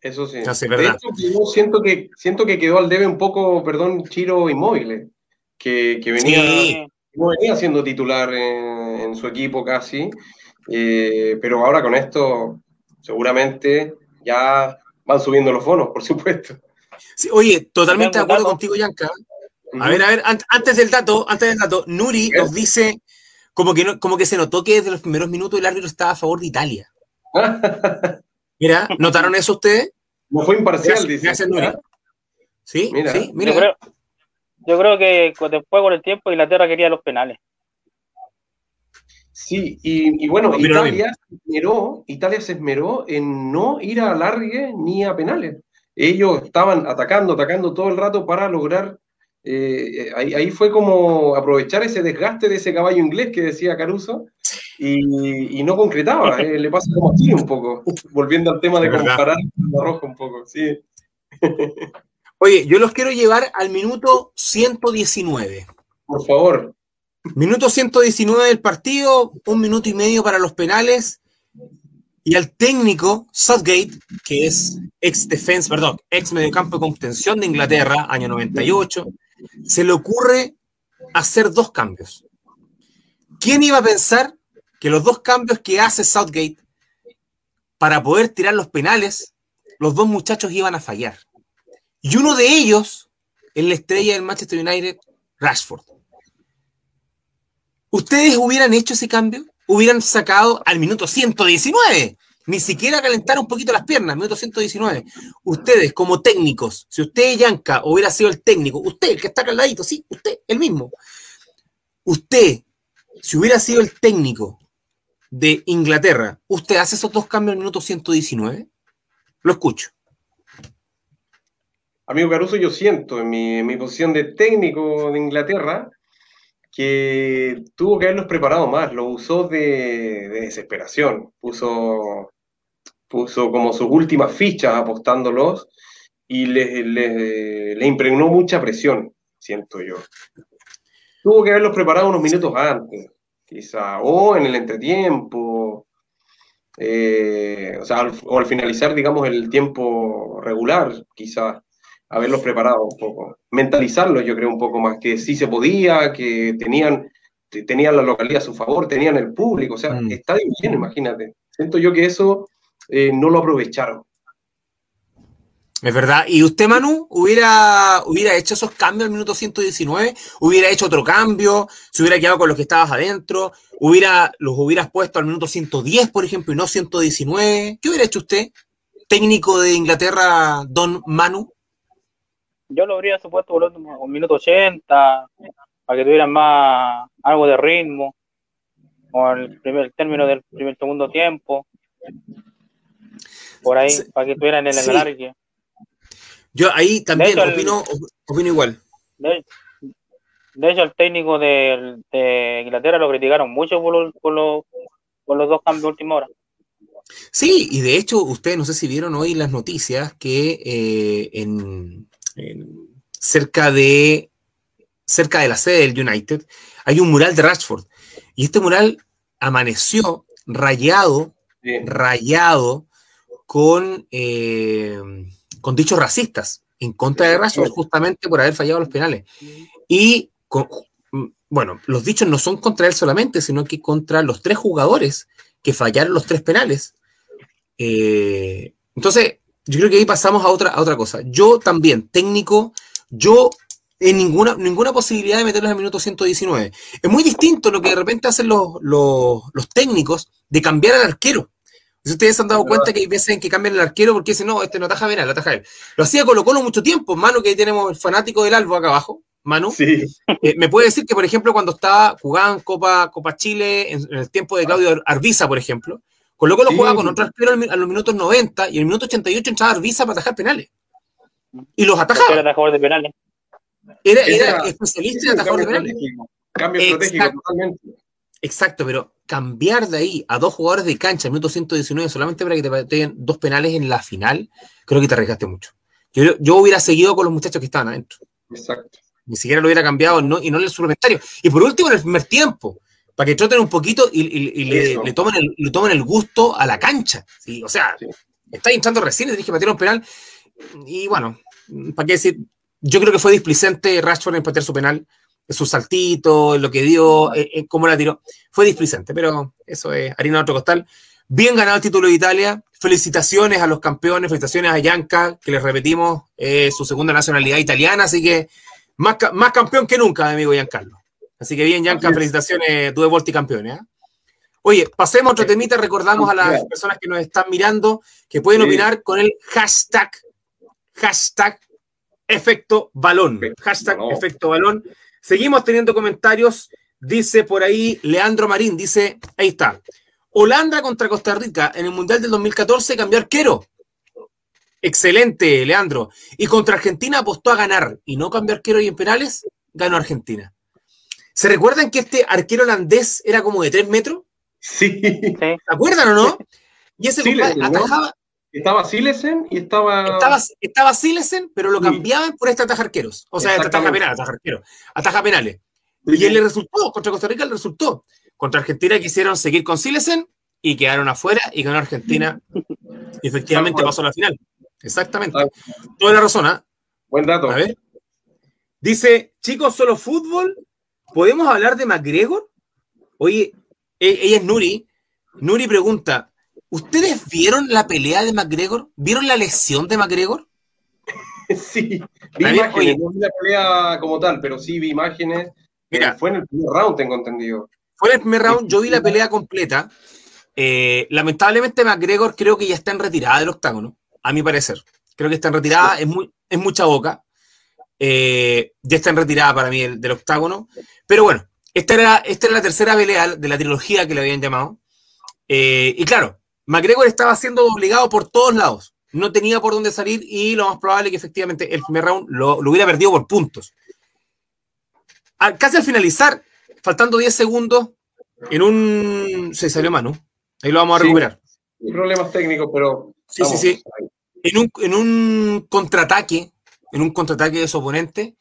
Eso sí. de hecho, yo siento que, siento que quedó al debe un poco, perdón, Chiro Inmóvil, que, que venía, no venía siendo titular en, su equipo casi, eh, pero ahora con esto seguramente ya van subiendo los bonos, por supuesto. oye, totalmente de acuerdo contigo, Yanka. A ver, a ver, antes del dato, antes del dato, Nuri nos dice como que, como que se notó que desde los primeros minutos el árbitro estaba a favor de Italia. [LAUGHS] Mira, ¿notaron eso ustedes? No fue imparcial, dice. Sí, mira. sí, mira. Yo creo, que después con el tiempo Inglaterra quería los penales. Sí, y, bueno, Italia se, esmeró, Italia se esmeró en no ir a largue ni a penales. Ellos estaban atacando, atacando todo el rato para lograr eh, ahí, fue como aprovechar ese desgaste de ese caballo inglés que decía Caruso y, no concretaba. Eh, le pasa como así un poco, volviendo al tema de comparar la roja un poco. Sí. [LAUGHS] Oye, yo los quiero llevar al minuto 119. Por favor. Minuto 119 del partido, un minuto y medio para los penales. Y al técnico Southgate, que es ex defense, perdón, ex mediocampo de contención de Inglaterra, año 98, se le ocurre hacer dos cambios. ¿Quién iba a pensar que los dos cambios que hace Southgate para poder tirar los penales, los dos muchachos iban a fallar? Y uno de ellos es la estrella del Manchester United, Rashford. ¿Ustedes hubieran hecho ese cambio? ¿Hubieran sacado al minuto 119? Ni siquiera calentar un poquito las piernas, minuto 119. Ustedes, como técnicos, si usted, Yanka, hubiera sido el técnico, usted, el que está acá sí, usted, el mismo. Usted, si hubiera sido el técnico de Inglaterra, ¿usted hace esos dos cambios en minuto 119? Lo escucho. amigo Caruso, yo siento en mi, posición de técnico de Inglaterra que tuvo que haberlos preparado más, lo usó de, desesperación, puso, puso como sus últimas fichas apostándolos y le le impregnó mucha presión, siento yo. Tuvo que haberlos preparado unos minutos antes, quizá, o en el entretiempo, eh, o sea, o al finalizar, digamos, el tiempo regular, quizás haberlos preparado un poco, mentalizarlos, yo creo, un poco más, que sí se podía, que tenían, tenían la localidad a su favor, tenían el público, o sea, mm. está bien, imagínate. Siento yo que eso eh, no lo aprovecharon. Es verdad. ¿Y usted, Manu, hubiera, hubiera hecho esos cambios al minuto 119? ¿Hubiera hecho otro cambio? ¿Se hubiera quedado con los que estabas adentro? ¿Hubiera, ¿Los hubieras puesto al minuto 110, por ejemplo, y no 119? ¿Qué hubiera hecho usted, técnico de Inglaterra, don Manu? Yo lo habría supuesto por un minuto 80, para que tuvieran más algo de ritmo, o el primer término del primer segundo tiempo. Por ahí, para que tuvieran el sí. Yo ahí también opino, opino igual. De, hecho, el técnico de, Inglaterra lo criticaron mucho por, por, los dos cambios de última hora. Sí, y de hecho, ustedes no sé si vieron hoy las noticias que eh, en, cerca de cerca de la sede del United hay un mural de Rashford. Y este mural amaneció rayado, rayado con eh, con dichos racistas en contra de Rashford justamente por haber fallado los penales. Y mm, bueno, los dichos no son contra él solamente, sino que contra los tres jugadores que fallaron los tres penales. Eh, entonces, yo creo que ahí pasamos a otra, a otra cosa. Yo también, técnico, yo en ninguna, ninguna posibilidad de meterlos en el minuto 119. Es muy distinto lo que de repente hacen los, los, los técnicos de cambiar al arquero. Si ustedes se han dado cuenta que hay veces en que cambian el arquero porque dicen, no, este no ataja lo ataja él. Lo hacía Colo Colo mucho tiempo. Manu, que ahí tenemos el fanático del Albo acá abajo. Manu. Sí. Eh, me puede decir que, por ejemplo, cuando estaba jugando Copa, Copa Chile, en, el tiempo de Claudio Arbiza, por ejemplo, Colo Colo jugaba con otro arquero a los minutos 90 y en el minuto 88 entraba Arbiza para atajar penales. Y los atajaba. Era atajador de penales. Era, era, especialista en atajador de penales. Cambio estratégico totalmente. Exacto, pero cambiar de ahí a dos jugadores de cancha en minuto 119 solamente para que te pateen dos penales en la final, creo que te arriesgaste mucho. Yo, yo hubiera seguido con los muchachos que estaban adentro. Exacto. Ni siquiera lo hubiera cambiado no, y no en el suplementario. Y por último, en el primer tiempo, para que troten un poquito y, le, tomen el, le, tomen el, gusto a la cancha. ¿sí? O sea, está hinchando recién y tenés que patear un penal. Y bueno, ¿para qué decir? Yo creo que fue displicente Rashford en patear su penal su saltito, lo que dio, eh, eh, cómo la tiró. Fue displicente, pero eso es harina de otro costal. Bien ganado el título de Italia. Felicitaciones a los campeones, felicitaciones a Yanka, que les repetimos, su segunda nacionalidad italiana, así que más, más campeón que nunca, mi amigo Giancarlo. Así que bien, Yanka, felicitaciones, tú de Volti campeones. ¿eh? Oye, pasemos a otro temita, recordamos a las personas que nos están mirando que pueden opinar con el hashtag, hashtag efecto balón. Hashtag efecto balón. Seguimos teniendo comentarios. Dice por ahí Leandro Marín, dice, ahí está. Holanda contra Costa Rica en el Mundial del 2014 cambió arquero. Excelente, Leandro. Y contra Argentina apostó a ganar y no cambió arquero y en penales, ganó Argentina. ¿Se recuerdan que este arquero holandés era como de 3 metros? Sí. ¿Se acuerdan o no? Y ese sí, atajaba, estaba Silesen y estaba. Estaba, estaba Silesen, pero lo cambiaban por este ataja arqueros. O sea, este ataja penales, ataja arqueros. Ataja penales. Y él le resultó, contra Costa Rica le resultó. Contra Argentina quisieron seguir con Silesen y quedaron afuera y ganó Argentina. Y efectivamente pasó a la final. Exactamente. Toda la razón, ¿ah? Buen dato. A ver. Dice, chicos, solo fútbol. ¿Podemos hablar de McGregor? Oye, e-, ella es Nuri. Nuri pregunta, ¿Ustedes vieron la pelea de McGregor? ¿Vieron la lesión de McGregor? [LAUGHS] sí, vi imágenes, no vi la pelea como tal, pero sí vi imágenes. Mira, fue en el primer round, tengo entendido. Fue en el primer round, yo vi la pelea completa. Eh, lamentablemente McGregor creo que ya está en retirada del octágono, a mi parecer. Creo que está en retirada, es, muy, es mucha boca. Eh, ya está en retirada para mí del, octágono. Pero bueno, esta era, esta era la tercera pelea de la trilogía que le habían llamado. Eh, y claro, McGregor estaba siendo obligado por todos lados. no tenía por dónde salir y lo más probable es que efectivamente el primer round lo, hubiera perdido por puntos. casi al finalizar, faltando 10 segundos, en un... Se salió mano. Ahí lo vamos a recuperar. problemas técnicos, pero... Sí, sí, sí. En un, en un contraataque, en un contraataque de su oponente,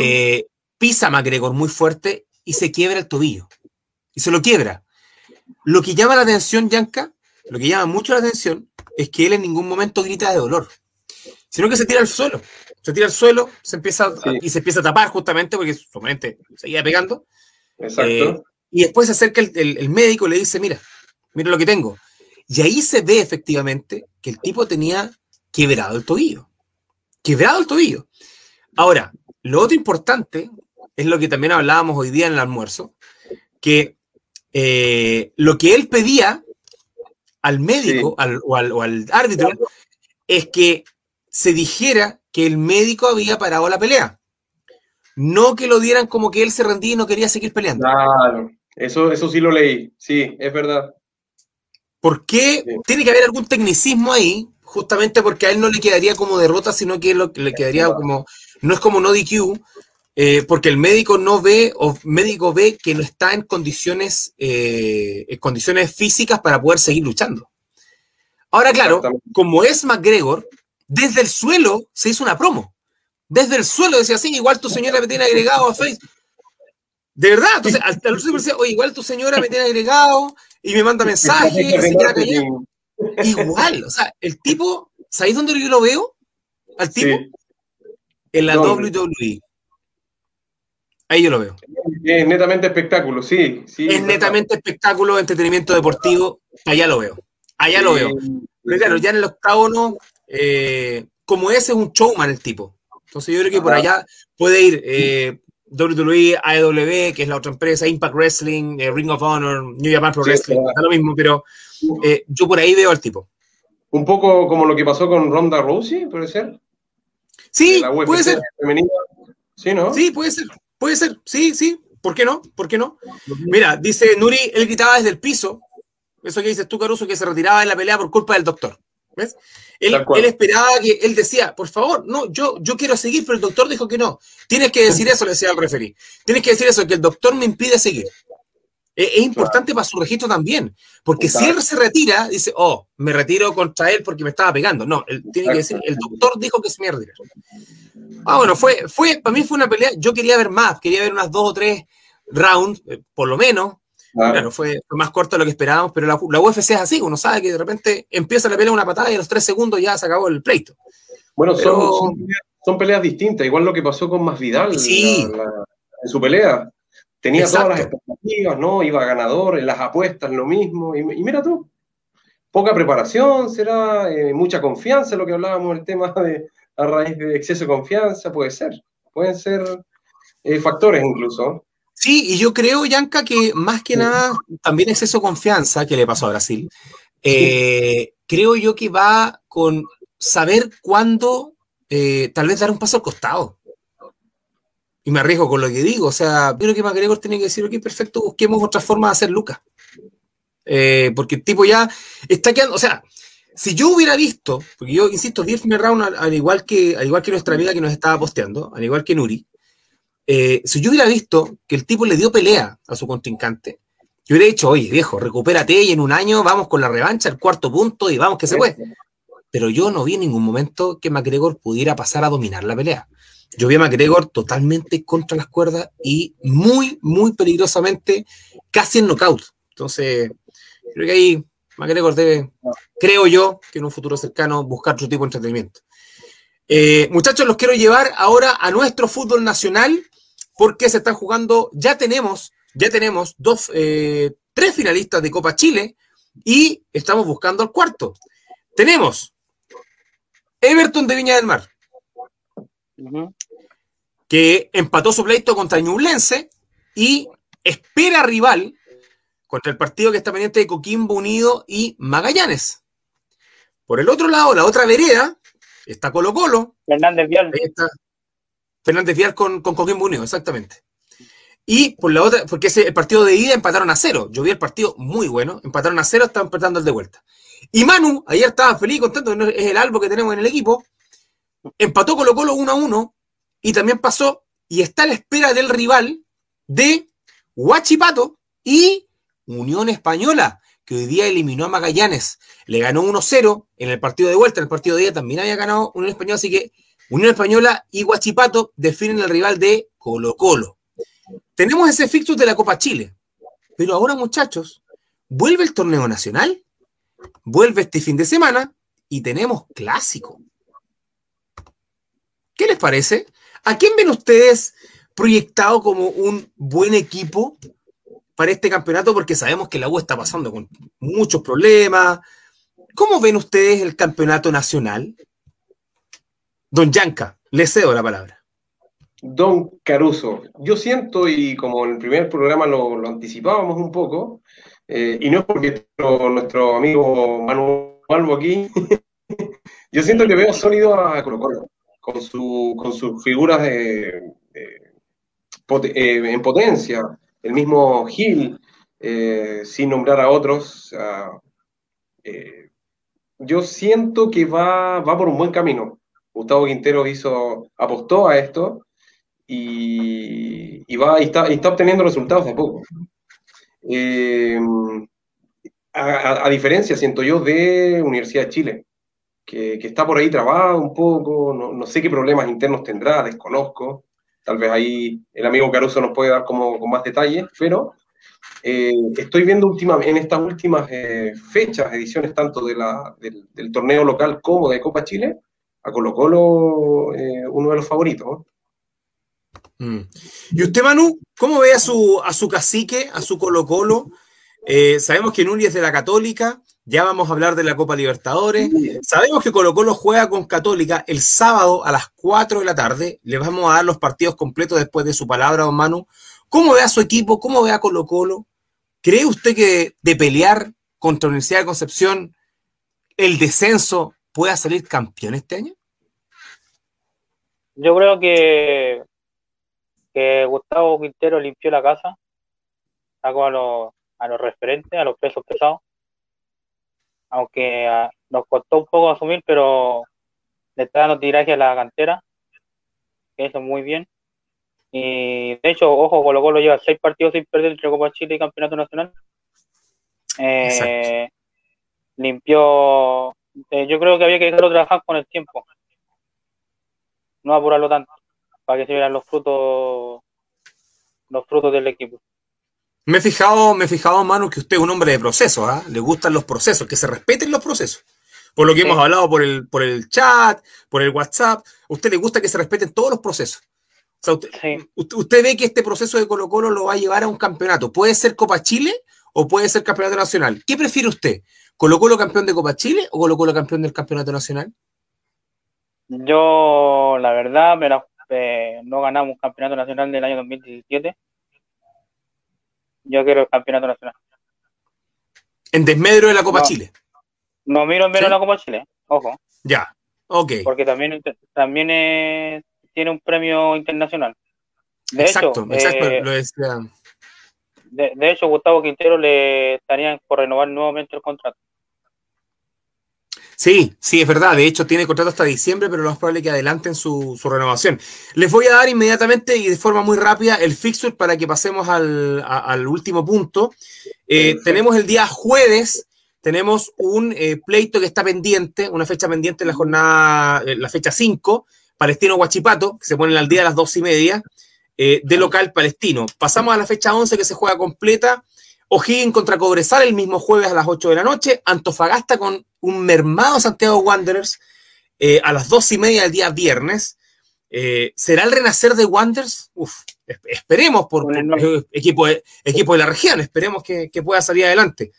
eh, pisa McGregor muy fuerte y se quiebra el tobillo. Y se lo quiebra. Lo que llama la atención, Yanka, lo que llama mucho la atención es que él en ningún momento grita de dolor, sino que se tira al suelo. Se tira al suelo se empieza y se empieza a tapar justamente porque su oponente seguía pegando. Exacto. Eh, y después se acerca el, el, médico y le dice, mira, mira lo que tengo. Y ahí se ve efectivamente que el tipo tenía quebrado el tobillo. Quebrado el tobillo. Ahora, lo otro importante es lo que también hablábamos hoy día en el almuerzo, que eh, lo que él pedía al médico o, al, árbitro es que se dijera que el médico había parado la pelea. No que lo dieran como que él se rendía y no quería seguir peleando. Claro, eso, eso sí lo leí, sí, es verdad. ¿Por qué tiene que haber algún tecnicismo ahí? Justamente porque a él no le quedaría como derrota, sino que le quedaría como, no es como no DQ, eh, porque el médico no ve, o médico ve que no está en condiciones, eh, en condiciones físicas para poder seguir luchando. Ahora, claro, como es McGregor, desde el suelo se hizo una promo. Desde el suelo decía, sí, igual tu señora me tiene agregado a Facebook. De verdad, entonces, al, decía, oye, igual tu señora me tiene agregado y me manda [LAUGHS] mensajes. igual, o sea, el tipo, ¿sabéis dónde yo lo veo? Al tipo. En la WWE. Ahí yo lo veo. Es netamente espectáculo, sí. sí es netamente espectáculo, entretenimiento deportivo. Allá lo veo. Allá lo veo. Pero claro, ya en el octágono, eh, como ese es un showman el tipo. Entonces yo creo que por allá puede ir eh, WWE, AEW, que es la otra empresa, Impact Wrestling, eh, Ring of Honor, New Japan Pro Wrestling, da lo mismo, pero yo por ahí veo al tipo. Un poco como lo que pasó con Ronda Rousey, puede ser. Sí, puede ser. Sí, ¿no? Sí, puede ser. Puede ser, sí, sí. ¿Por qué no? ¿Por qué no? Mira, dice Nuri, él gritaba desde el piso. Eso que dices tú, Caruso, que se retiraba en la pelea por culpa del doctor. ¿Ves? Él, esperaba que, él decía, por favor, no, yo, yo quiero seguir, pero el doctor dijo que no. Tienes que decir eso, le decía al referí. Tienes que decir eso, que el doctor me impide seguir. Es, importante para su registro también, porque si él se retira, dice, oh, me retiro contra él porque me estaba pegando. No, él tiene que decir, el doctor dijo que se me retira. Ah, bueno, fue, fue, para mí fue una pelea, yo quería ver más, quería ver unas dos o tres rounds, eh, por lo menos. Claro, fue, más corto de lo que esperábamos, pero la, UFC es así, uno sabe que de repente empieza la pelea una patada y a los tres segundos ya se acabó el pleito. Bueno, son, son, peleas, distintas, igual lo que pasó con Masvidal sí. en su pelea. Tenía todas las expectativas, ¿no? Iba ganador, en las apuestas lo mismo, y, mira tú, poca preparación, será eh, mucha confianza, lo que hablábamos, el tema de, a raíz de exceso de confianza, puede ser. Pueden ser eh, factores incluso. Sí, y yo creo, Yanka, que más que nada, también exceso de confianza que le pasó a Brasil, eh, creo yo que va con saber cuándo eh, tal vez dar un paso al costado. Y me arriesgo con lo que digo. O sea, creo que McGregor tiene que decir, ok, perfecto, busquemos otra forma de hacer Lucas. porque el tipo ya está quedando, o sea, si yo hubiera visto, porque yo insisto, primer round al, igual, que, al igual que nuestra amiga que nos estaba posteando, al igual que Nuri, eh, si yo hubiera visto que el tipo le dio pelea a su contrincante, yo hubiera dicho, oye, viejo, recupérate y en un año vamos con la revancha, el cuarto punto y vamos que se puede. Pero yo no vi en ningún momento que McGregor pudiera pasar a dominar la pelea. Yo vi a McGregor totalmente contra las cuerdas y muy, muy peligrosamente, casi en knockout. Entonces, creo que ahí McGregor debe, creo yo, que en un futuro cercano buscar otro tipo de entretenimiento. Eh, muchachos, los quiero llevar ahora a nuestro fútbol nacional porque se están jugando, ya tenemos, ya tenemos dos, eh, tres finalistas de Copa Chile y estamos buscando al cuarto. Tenemos Everton de Viña del Mar, que empató su pleito contra Ñublense y espera rival contra el partido que está pendiente de Coquimbo Unido y Magallanes. Por el otro lado, la otra vereda, está Colo Colo. Fernández Vial. Fernández Vial con, Coquimbo Unido, exactamente. Y por la otra, porque ese, el partido de ida empataron a cero. Yo vi el partido muy bueno, empataron a cero, estaban empatando el de vuelta. Y Manu, ayer estaba feliz y contento, es el albo que tenemos en el equipo, empató Colo Colo 1 a 1 y también pasó y está a la espera del rival de Huachipato y Unión Española, que hoy día eliminó a Magallanes. Le ganó 1-0 en el partido de vuelta, en el partido de ida también había ganado Unión Española, así que Unión Española y Huachipato definen el rival de Colo Colo. Tenemos ese fixture de la Copa Chile, pero ahora muchachos, vuelve el torneo nacional, vuelve este fin de semana y tenemos clásico. ¿Qué les parece? ¿A quién ven ustedes proyectado como un buen equipo para este campeonato? Porque sabemos que la U está pasando con muchos problemas. ¿Cómo ven ustedes el campeonato nacional? Don Yanka, le cedo la palabra. Don Caruso, yo siento, y como en el primer programa lo, anticipábamos un poco, eh, y no es porque nuestro, amigo Manuel Albo aquí, [LAUGHS] yo siento que veo sólido a Colo Colo, con, su, con sus figuras de, eh, en potencia, el mismo Gil, eh, sin nombrar a otros. yo siento que va, va por un buen camino. Gustavo Quintero hizo, apostó a esto y, va, y está, obteniendo resultados de poco. Eh, a, diferencia, siento yo, de Universidad de Chile, que, está por ahí trabado un poco, no, sé qué problemas internos tendrá, desconozco. Tal vez ahí el amigo Caruso nos puede dar como, con más detalles, pero eh, estoy viendo última, en estas últimas eh, fechas, ediciones tanto del, torneo local como de Copa Chile, a Colo Colo eh, uno de los favoritos. Mm. ¿Y usted, Manu, cómo ve a su, a su cacique, a su Colo Colo? Sabemos que es de la Católica, ya vamos a hablar de la Copa Libertadores. Sabemos que Colo Colo juega con Católica el sábado a las 4 de la tarde. Le vamos a dar los partidos completos después de su palabra, don Manu. ¿Cómo ve a su equipo? ¿Cómo ve a Colo Colo? ¿Cree usted que de pelear contra la Universidad de Concepción el descenso pueda salir campeón este año? Yo creo que, que Gustavo Quintero limpió la casa, sacó a los, a los referentes, a los pesos pesados, aunque ah, nos costó un poco asumir, pero le está dando tiraje a la cantera, que eso muy bien. Y de hecho, ojo, Colo Colo lleva seis partidos sin perder entre Copa Chile y Campeonato Nacional. Eh, limpió eh, yo creo que había que dejarlo trabajar con el tiempo. No apurarlo tanto, para que se vieran los frutos, los frutos del equipo. Me he fijado, me he fijado, Manu, que usted es un hombre de procesos, ¿ah? Le gustan los procesos, que se respeten los procesos. Por lo que hemos hablado por el, por el chat, por el WhatsApp, a usted le gusta que se respeten todos los procesos. usted, usted, ve que este proceso de Colo Colo lo va a llevar a un campeonato. Puede ser Copa Chile o puede ser Campeonato Nacional. ¿Qué prefiere usted? ¿Colo Colo campeón de Copa Chile o Colo Colo campeón del Campeonato Nacional? Yo, la verdad, me eh, no ganamos un Campeonato Nacional del año 2017. Yo quiero el Campeonato Nacional. En desmedro de la Copa Chile. No miro en menos la Copa Chile, ojo. Ya, ok. Porque también, también tiene un premio internacional. De exacto, hecho, exacto, eh, lo decía. De, de, hecho, Gustavo Quintero le estarían por renovar nuevamente el contrato. Sí, sí, es verdad. De hecho, tiene contrato hasta diciembre, pero lo más probable es que adelanten su, renovación. Les voy a dar inmediatamente y de forma muy rápida el fixture para que pasemos al, último punto. Eh, tenemos el día jueves, tenemos un eh, pleito que está pendiente, una fecha pendiente en la jornada, la fecha 5, Palestino Huachipato, que se pone al día a las dos y media, eh, de local palestino. Pasamos a la fecha 11 que se juega completa. O'Higgins contra Cobresal el mismo jueves a las 8 de la noche. Antofagasta con un mermado Santiago Wanderers eh, a las dos y media del día viernes. Eh, ¿Será el renacer de Wanderers? Uf, esperemos por, el equipo, de, equipo de la región, esperemos que, pueda salir adelante.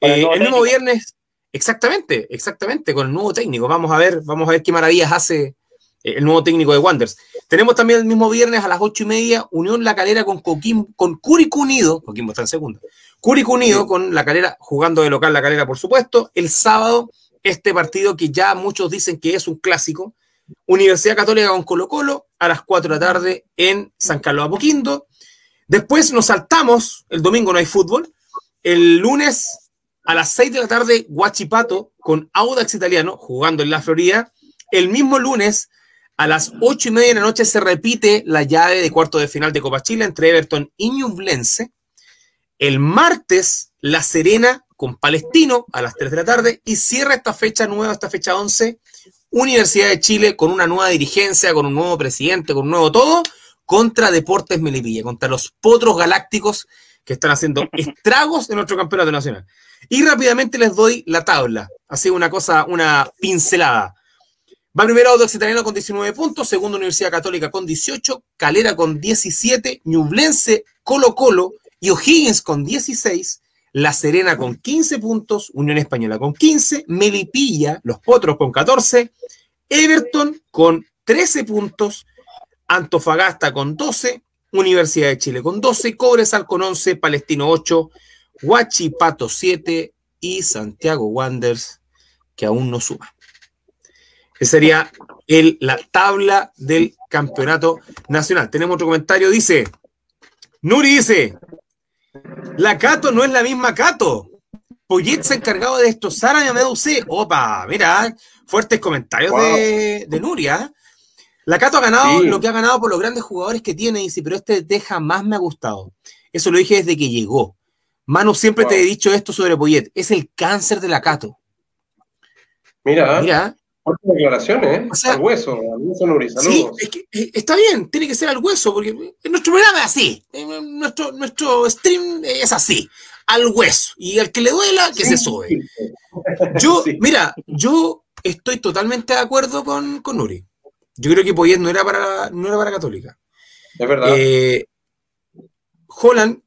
el, eh, nuevo viernes, exactamente, exactamente, con el nuevo técnico. Vamos a ver, vamos a ver qué maravillas hace el nuevo técnico de Wanderers. Tenemos también el mismo viernes a las ocho y media, Unión La Calera con Coquimbo, con Curico Unido, Coquimbo está en segunda, Curico Unido con La Calera, jugando de local La Calera, por supuesto. El sábado, este partido que ya muchos dicen que es un clásico. Universidad Católica con Colo Colo a las 4 de la tarde en San Carlos Apoquindo. Después nos saltamos, el domingo no hay fútbol, el lunes a las 6 de la tarde, Guachipato con Audax Italiano jugando en la Florida. El mismo lunes a las 8 y media de la noche se repite la llave de cuarto de final de Copa Chile entre Everton y Ñublense. El martes, La Serena con Palestino a las 3 de la tarde y cierra esta fecha nueva, esta fecha 11, Universidad de Chile con una nueva dirigencia, con un nuevo presidente, con un nuevo todo, contra Deportes Melipilla, contra los potros galácticos que están haciendo [LAUGHS] estragos en nuestro campeonato nacional. Y rápidamente les doy la tabla, así una cosa, una pincelada. Va primero Audax Italiano con 19 puntos, segundo Universidad Católica con 18, Calera con 17, Ñublense, Colo Colo y O'Higgins con 16, La Serena con 15 puntos, Unión Española con 15, Melipilla, los Potros con 14, Everton con 13 puntos, Antofagasta con 12, Universidad de Chile con 12, Cobresal con 11, Palestino 8, Huachipato 7 y Santiago Wanderers que aún no suma. Esa sería la tabla del campeonato nacional. Tenemos otro comentario, dice, Nuri dice, la Cato no es la misma Cato. Poyet se ha encargado de destrozar a C. Opa, mira, fuertes comentarios de, de Nuria. La Cato ha ganado lo que ha ganado por los grandes jugadores que tiene, dice, pero este de jamás me ha gustado. Eso lo dije desde que llegó. Manu, siempre te he dicho esto sobre Poyet. Es el cáncer de la Cato. Mira, Mira. Declaraciones, ¿eh? al hueso, al hueso Nuri, Sí, es que, eh, está bien, tiene que ser al hueso, porque nuestro programa es así. Nuestro, nuestro stream es así, al hueso. Y al que le duela, que se sube. [LAUGHS] Yo, mira, yo estoy totalmente de acuerdo con, con Nuri. Yo creo que Poyet no era para, no era para Católica. Es verdad. Eh, Holland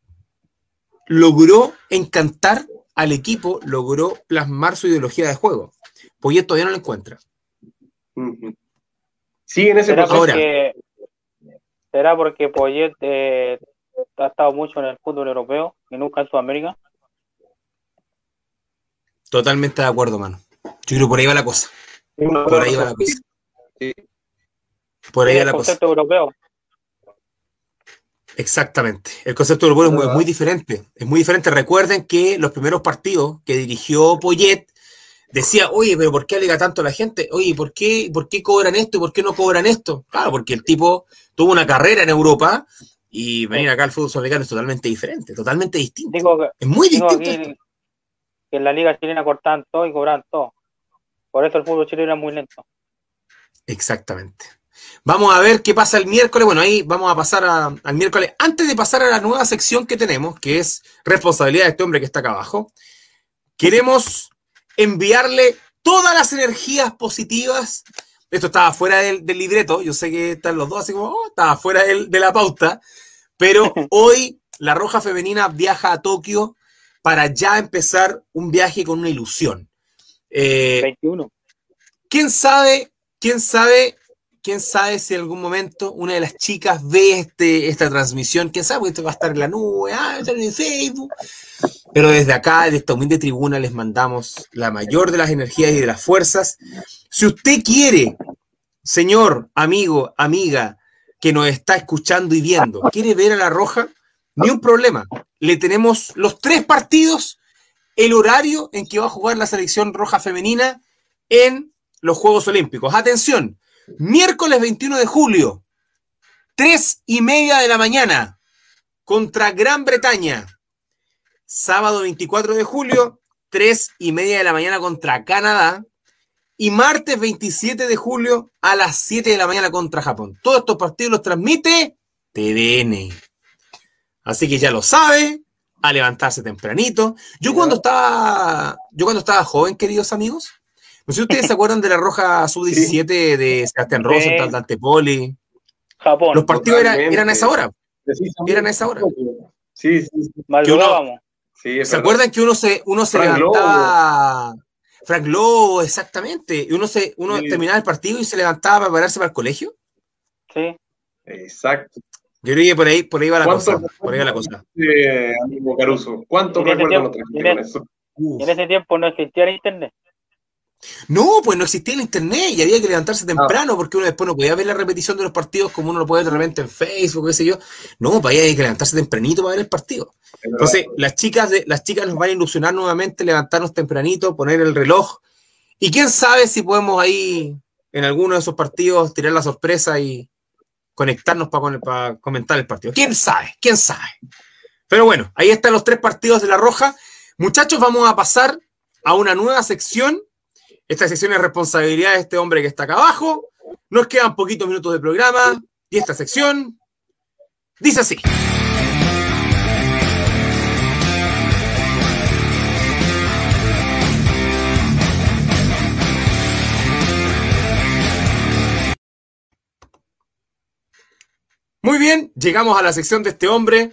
logró encantar al equipo, logró plasmar su ideología de juego. Poyet todavía no lo encuentra. Sí, en ese ¿Será porque, ¿Será porque Poyet eh, ha estado mucho en el fútbol europeo y nunca en Sudamérica? Totalmente de acuerdo, mano. Yo creo que por ahí va la cosa. Por ahí va la cosa. Sí. Por ahí el concepto europeo. Exactamente. El concepto europeo es muy, diferente. Es muy diferente. Recuerden que los primeros partidos que dirigió Poyet decía, oye, pero ¿por qué alega tanto la gente? Oye, ¿por qué, ¿por qué cobran esto y por qué no cobran esto? Claro, porque el tipo tuvo una carrera en Europa y venir acá al fútbol sudamericano es totalmente diferente, totalmente distinto. es muy distinto. Que en la liga chilena cortan todo y cobran todo. Por eso el fútbol chileno es muy lento. Exactamente. Vamos a ver qué pasa el miércoles. Bueno, ahí vamos a pasar al miércoles. Antes de pasar a la nueva sección que tenemos, que es responsabilidad de este hombre que está acá abajo, queremos enviarle todas las energías positivas. Esto estaba fuera del, libreto. Yo sé que están los dos así como, oh, estaba fuera de la pauta. Pero [LAUGHS] hoy la Roja Femenina viaja a Tokio para ya empezar un viaje con una ilusión. 21. Eh, ¿Quién sabe? ¿Quién sabe quién sabe si en algún momento una de las chicas ve este, esta transmisión, quién sabe, porque esto va a estar en la nube, ah, en Facebook. Pero desde acá, de esta humilde tribuna, les mandamos la mayor de las energías y de las fuerzas. Si usted quiere, señor, amigo, amiga, que nos está escuchando y viendo, quiere ver a la roja, ni un problema. Le tenemos los tres partidos, el horario en que va a jugar la selección roja femenina en los Juegos Olímpicos. Atención, Miércoles 21 de julio, 3 y media de la mañana, contra Gran Bretaña. Sábado 24 de julio, 3 y media de la mañana contra Canadá. Y martes 27 de julio a las 7 de la mañana contra Japón. Todos estos partidos los transmite TVN. Así que ya lo sabe, a levantarse tempranito. Yo cuando estaba, yo cuando estaba joven, queridos amigos, no sé si ustedes se acuerdan de la Roja Sub-17 de Sebastián Rosenthal, Dante Poli. Japón. Los partidos eran, a esa hora. Eran a esa hora. Sí, sí. sí. ¿Se acuerdan que uno se, uno se levantaba... Frank Lobo, exactamente. Y uno, se, uno terminaba el partido y se levantaba para prepararse para el colegio. Sí. Exacto. Yo creo que por ahí, por ahí va la cosa. Por ahí va la cosa. Eh, amigo Caruso, ¿cuántos recuerdos no en, eso? en ese tiempo no existía el internet. No, pues no existía el internet y había que levantarse ah. temprano porque uno después no podía ver la repetición de los partidos como uno lo puede ver de repente en Facebook, qué sé yo. No, pues había que levantarse tempranito para ver el partido. Entonces, las chicas, de, las chicas nos van a ilusionar nuevamente, levantarnos tempranito, poner el reloj. Y quién sabe si podemos ahí, en alguno de esos partidos, tirar la sorpresa y conectarnos para, para comentar el partido. ¿Quién sabe? ¿Quién sabe? Pero bueno, ahí están los tres partidos de la Roja. Muchachos, vamos a pasar a una nueva sección. Esta sección es responsabilidad de este hombre que está acá abajo. Nos quedan poquitos minutos de programa y esta sección dice así. Muy bien, llegamos a la sección de este hombre,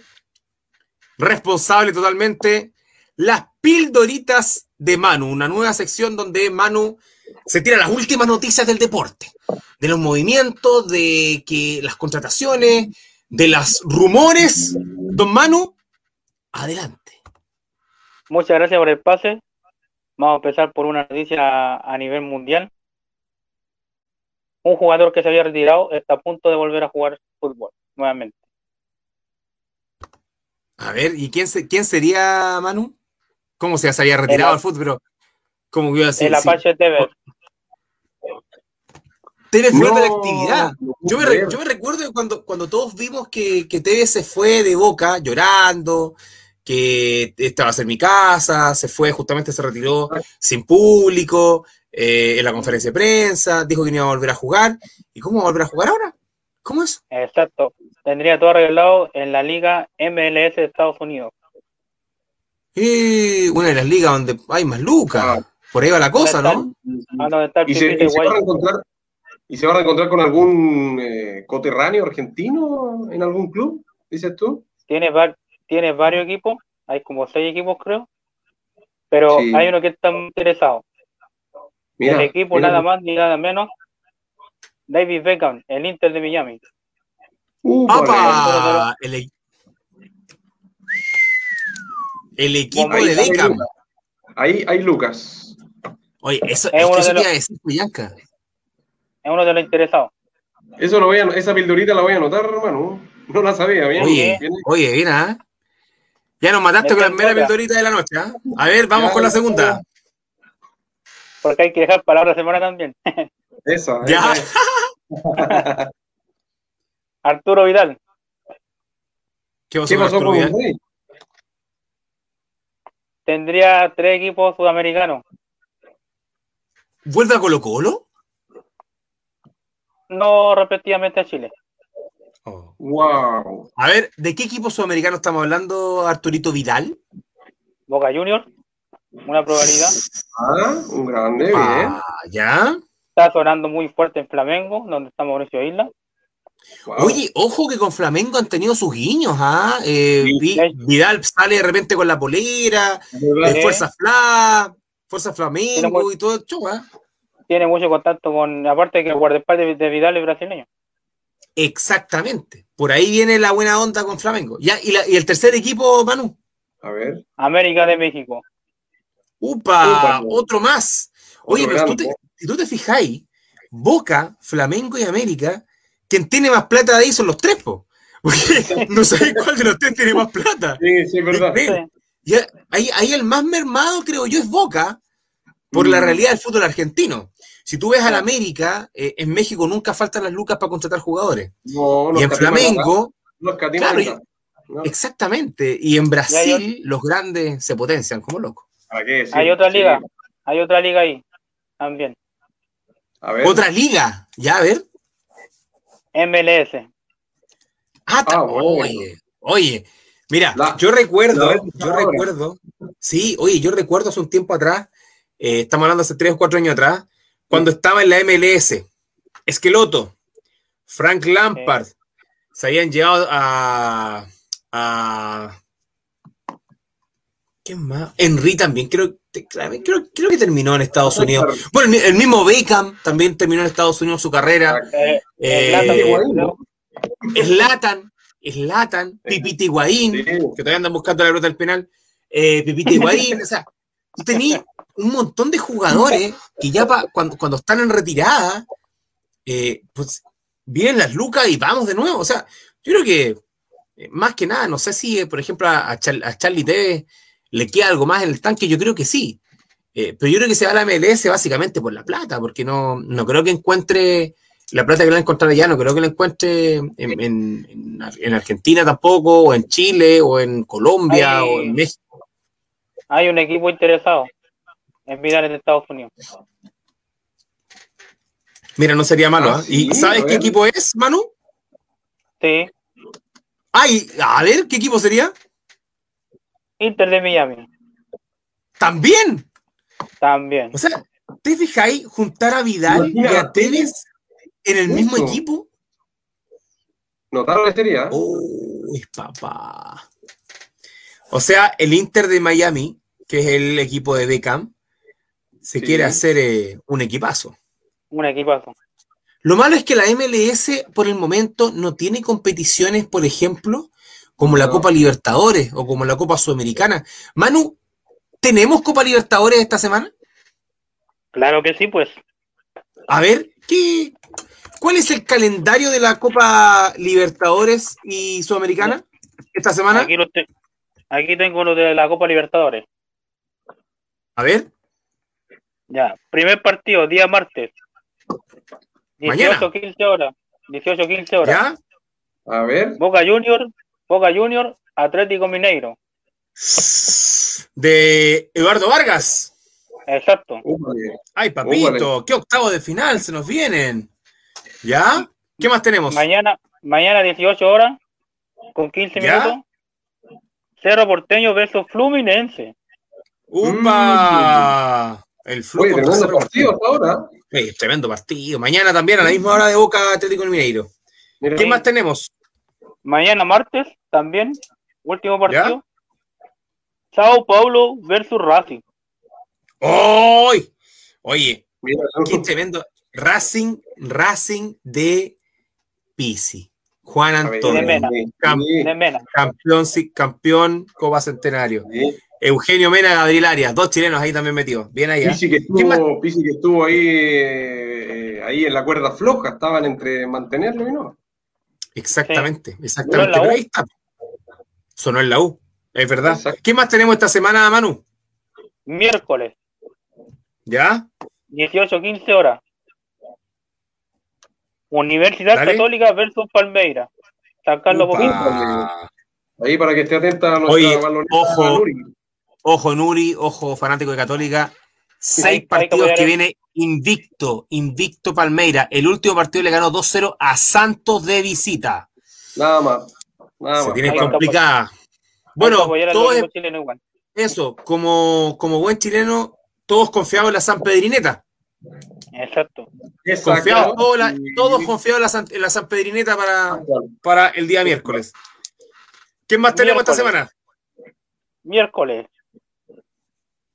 responsable totalmente, las pildoritas de Manu, una nueva sección donde Manu se tira las últimas noticias del deporte, de los movimientos, de que las contrataciones, de los rumores. Don Manu, adelante. Muchas gracias por el pase. Vamos a empezar por una noticia a nivel mundial. Un jugador que se había retirado está a punto de volver a jugar fútbol nuevamente. A ver, ¿y quién, quién sería Manu? ¿Cómo se, había retirado al fútbol? Pero, ¿cómo iba a decir? El Apache TV. TV fue de la actividad. Yo me, recuerdo cuando, cuando todos vimos que, que TV se fue de boca llorando, que esta va a ser mi casa, se fue, justamente se retiró sin público, eh, en la conferencia de prensa, dijo que no iba a volver a jugar. ¿Y cómo va a volver a jugar ahora? ¿Cómo es? Exacto. Tendría todo arreglado en la liga MLS de Estados Unidos. Y una de las ligas donde hay más lucas. Ah. Por ahí va la cosa, ¿no? ¿Y, se, va a encontrar, ¿Y se va a encontrar con algún eh, coterráneo argentino en algún club? Dices tú. Tiene, tiene varios equipos, hay como seis equipos creo, pero hay uno que está interesado. el equipo nada más ni nada menos David Beckham, el Inter de Miami. Uh, el, el, equipo de Beckham. Ahí hay Lucas. Oye, eso es, uno de los, Bianca. Es uno de los interesados. Eso lo voy a, esa pildorita la voy a anotar, hermano. No la sabía, bien. Oye, oye, bien, ¿eh? Ya nos mataste con la primera pildorita de la noche, ¿eh? A ver, vamos con la segunda. Porque hay que dejar para otra semana también. [LAUGHS] Eso. Ya. [LAUGHS] Arturo Vidal. ¿Qué, pasó, con Vidal? Tendría tres equipos sudamericanos. ¿Vuelve a Colo Colo? No, repetidamente a Chile. Wow. A ver, ¿de qué equipo sudamericano estamos hablando, Arturito Vidal? Boca Junior, una probabilidad. Ah, un grande, bien. Ah, ya está sonando muy fuerte en Flamengo, donde está Mauricio Isla. Oye, ojo que con Flamengo han tenido sus guiños, ¿ah? Eh, Vidal sale de repente con la polera, de Fuerza Fla, Fuerza Flamengo y todo el ¿ah? Tiene mucho contacto con, aparte de que el guardaespaldas de Vidal es brasileño. Exactamente, por ahí viene la buena onda con Flamengo. Ya, ¿y, el tercer equipo, Manu? A ver. América de México. Upa, otro más. Oye, pero tú te, si tú te fijáis, Boca, Flamengo y América, quien tiene más plata de ahí son los tres, po. Porque no sabéis cuál de los tres tiene más plata. Sí, sí, es verdad. Y ahí, el más mermado, creo yo, es Boca, por la mm. realidad del fútbol argentino. Si tú ves al América, eh, en México nunca faltan las lucas para contratar jugadores. y en Flamengo, claro, exactamente. Y en Brasil, los grandes se potencian como locos. hay otra liga, hay otra liga ahí también. Otra liga, ya a ver. MLS. Ah, ah oye, oye, mira, yo recuerdo, yo recuerdo, sí, oye, yo recuerdo hace un tiempo atrás, eh, estamos hablando hace tres o cuatro años atrás, cuando estaba en la MLS, Esqueloto, Frank Lampard, se habían llevado a, a ¿Quién más? Henry también, creo, creo, creo, que terminó en Estados Unidos. Bueno, el, mismo Beckham también terminó en Estados Unidos su carrera. Eh, eh, Latan, Latan, Pipita Higuaín, que todavía andan buscando la pelota del penal. Eh, Pipita Higuaín, o sea, tú tenías un montón de jugadores que ya cuando, cuando están en retirada, eh, pues vienen las lucas y vamos de nuevo. O sea, yo creo que eh, más que nada, no sé si, eh, por ejemplo, a, Charlie Tevez le queda algo más en el tanque, yo creo que sí. pero yo creo que se va a la MLS básicamente por la plata, porque no, no creo que encuentre la plata que la encontrado allá, no creo que la encuentre en, Argentina tampoco, o en Chile, o en Colombia, o en México. Hay un equipo interesado en mirar en Estados Unidos. Mira, no sería malo. ¿ah? ¿ah? ¿Y sabes qué equipo es, Manu? Sí. Ay, a ver, ¿qué equipo sería? Inter de Miami. ¿También? También. O sea, ¿te fijáis juntar a Vidal y a Tevez en el mismo equipo? Notaron sería. Uy, papá. O sea, el Inter de Miami, que es el equipo de Beckham, se quiere hacer eh, un equipazo un equipazo. Lo malo es que la MLS por el momento no tiene competiciones, por ejemplo, como la Copa Libertadores o como la Copa Sudamericana. Manu, ¿tenemos Copa Libertadores esta semana? Claro que sí, pues. A ver, ¿qué, ¿cuál es el calendario de la Copa Libertadores y Sudamericana esta semana? Aquí, aquí tengo lo de la Copa Libertadores. A ver. Ya, primer partido, día martes, 18, 15 horas. 18, 15 horas. ¿Ya? A ver. Boca Junior, Boca Junior, Atlético Mineiro. De Eduardo Vargas. Exacto. Ay, papito, qué octavo de final se nos vienen. ¿Ya? ¿Qué más tenemos? Mañana, mañana 18 horas, con 15 minutos. Cerro Porteño versus Fluminense. ¡Upa! El Fluminense. partido hasta ahora tremendo partido. Mañana también a la misma hora de Boca Atlético Mineiro. ¿Qué más tenemos? Mañana martes también, último partido. Sao Paulo versus Racing. ¡Oy! Oye, qué tremendo. Racing, Racing de Pisi. Juan Antonio. De Mena. Campeón, campeón Copa Centenario. Eugenio Mena, Gabriel Arias, dos chilenos ahí también metidos. Bien ahí. ¿eh? Pisi que estuvo, que estuvo ahí, eh, ahí en la cuerda floja, estaban entre mantenerlo y no. Exactamente, exactamente. ahí está. Sonó en la U, es verdad. ¿Qué más tenemos esta semana, Manu? Miércoles. ¿Ya? 18, 15 horas. Universidad Católica versus Palmeira. San Carlos Ahí para que esté atenta a Oye, ojo, Ojo Nuri, ojo fanático de Católica. Seis partidos que viene invicto, invicto Palmeira. El último partido le ganó 2-0 a Santos de visita. Nada más. Se tiene complicada. Bueno, todo es, eso, como, como buen chileno, todos confiados en la San Pedrineta. Exacto. Confiados, todos, confiados en la, San, Pedrineta para, para el día miércoles. ¿Qué más tenemos esta semana? Miércoles,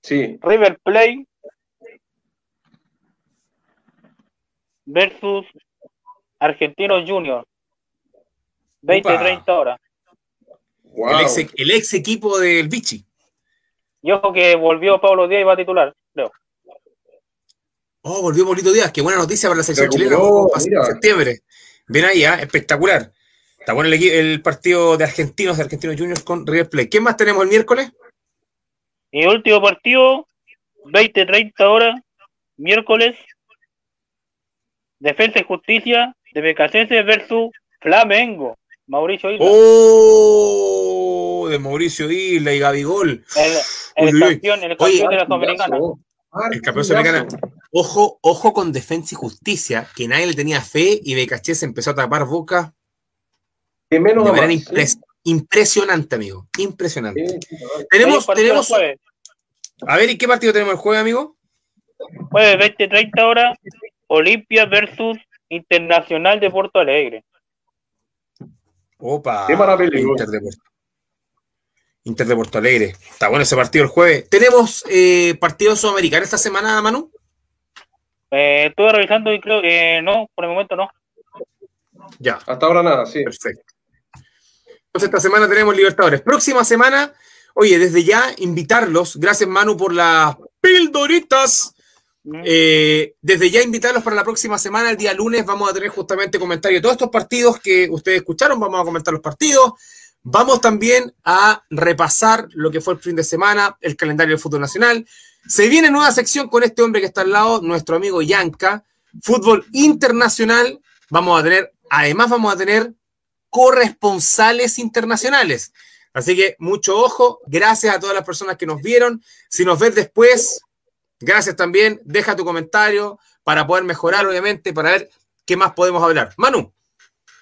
Sí. River Play versus Argentinos Junior. 20-30 horas. El, ex, equipo del Vichy. Y ojo que volvió Pablo Díaz y va a titular, creo. Oh, volvió Paulito Díaz. Qué buena noticia para la selección chilena. En septiembre. Ven ahí, ¿eh? espectacular. Está bueno el, el, partido de argentinos, de Argentinos Juniors con River Play. ¿Qué más tenemos el miércoles? Y último partido, 20-30 horas, miércoles, Defensa y Justicia de BKC versus Flamengo. Mauricio Isla. ¡Oh! De Mauricio Isla y Gabigol. El, el campeón, el campeón de la Sudamericana. El campeón Sudamericana. Ojo, ojo con Defensa y Justicia, que nadie le tenía fe y se empezó a tapar boca. De menos de manera Impresionante, amigo. Impresionante. tenemos, tenemos. A ver, ¿y qué partido tenemos el jueves, amigo? Jueves 20-30 horas, Olimpia versus Internacional de Porto Alegre. Opa. Qué Inter de, Porto. Inter de Porto Alegre. Está bueno ese partido el jueves. ¿Tenemos eh, partido sudamericano esta semana, Manu? Eh, estuve revisando y creo que no, por el momento no. Ya. Hasta ahora nada, sí. Perfecto esta semana tenemos Libertadores. Próxima semana, oye, desde ya invitarlos, gracias Manu por las pildoritas, Eh, desde ya invitarlos para la próxima semana, el día lunes, vamos a tener justamente comentarios de todos estos partidos que ustedes escucharon, vamos a comentar los partidos. Vamos también a repasar lo que fue el fin de semana, el calendario del fútbol nacional. Se viene nueva sección con este hombre que está al lado, nuestro amigo Yanka, fútbol internacional. Vamos a tener, además vamos a tener corresponsales internacionales. Así que mucho ojo, gracias a todas las personas que nos vieron. Si nos ves después, gracias también. Deja tu comentario para poder mejorar, obviamente, para ver qué más podemos hablar. Manu.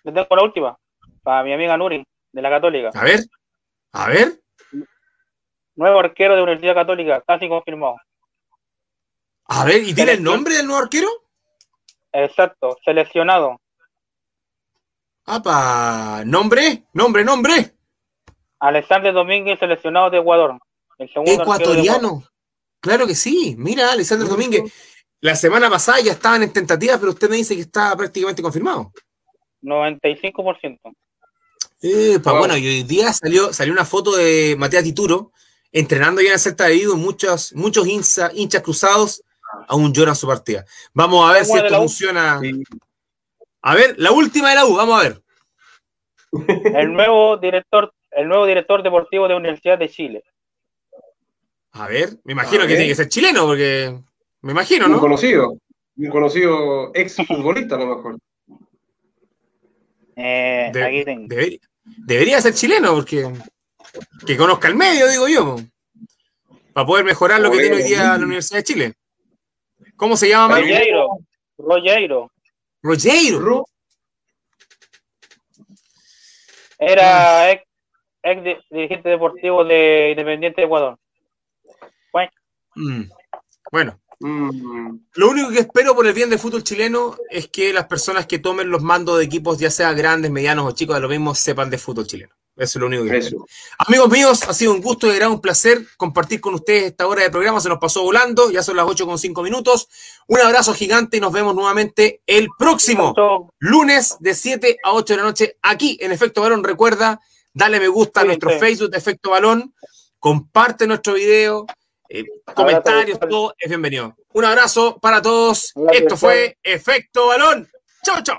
Le tengo la última, para mi amiga Nuri, de la Católica. A ver, a ver. Nuevo arquero de Universidad Católica, casi confirmado. A ver, ¿y tiene el nombre del nuevo arquero? Exacto, seleccionado. ¡Apa! ¿Nombre? ¿Nombre, nombre? Alexander Domínguez, seleccionado de Ecuador. Ecuatoriano. Claro que sí. Mira, Alexander Domínguez. La semana pasada ya estaban en tentativa, pero usted me dice que está prácticamente confirmado. 95%. Bueno, y hoy día salió, salió una foto de Matías Tituro entrenando ya en el Celta de Vigo, muchos, muchos hinchas cruzados aún lloran su partida. Vamos a ver si esto funciona. A ver, la última de la U, vamos a ver. El nuevo director, el nuevo director deportivo de la Universidad de Chile. A ver, me imagino que tiene que ser chileno, porque me imagino, ¿no? Un conocido, un conocido ex futbolista a lo mejor. Eh, aquí tengo. Debería, ser chileno, porque que conozca el medio, digo yo, para poder mejorar lo que tiene hoy día la Universidad de Chile. ¿Cómo se llama, Rogeiro. Rogeiro. Rogeiro. Era ex, dirigente deportivo de Independiente de Ecuador. Bueno. Mm. Bueno. Mm. Lo único que espero por el bien del fútbol chileno es que las personas que tomen los mandos de equipos, ya sea grandes, medianos o chicos, de lo mismo, sepan de fútbol chileno. Eso es lo único que Eso. Amigos míos, ha sido un gusto y era un placer compartir con ustedes esta hora de programa. Se nos pasó volando, ya son las 8 con 5 minutos. Un abrazo gigante y nos vemos nuevamente el próximo lunes de 7 a 8 de la noche aquí en Efecto Balón. Recuerda, dale me gusta a nuestro Facebook de Efecto Balón, comparte nuestro video, eh, comentarios, todo es bienvenido. Un abrazo para todos. Esto fue Efecto Balón. Chao, chao.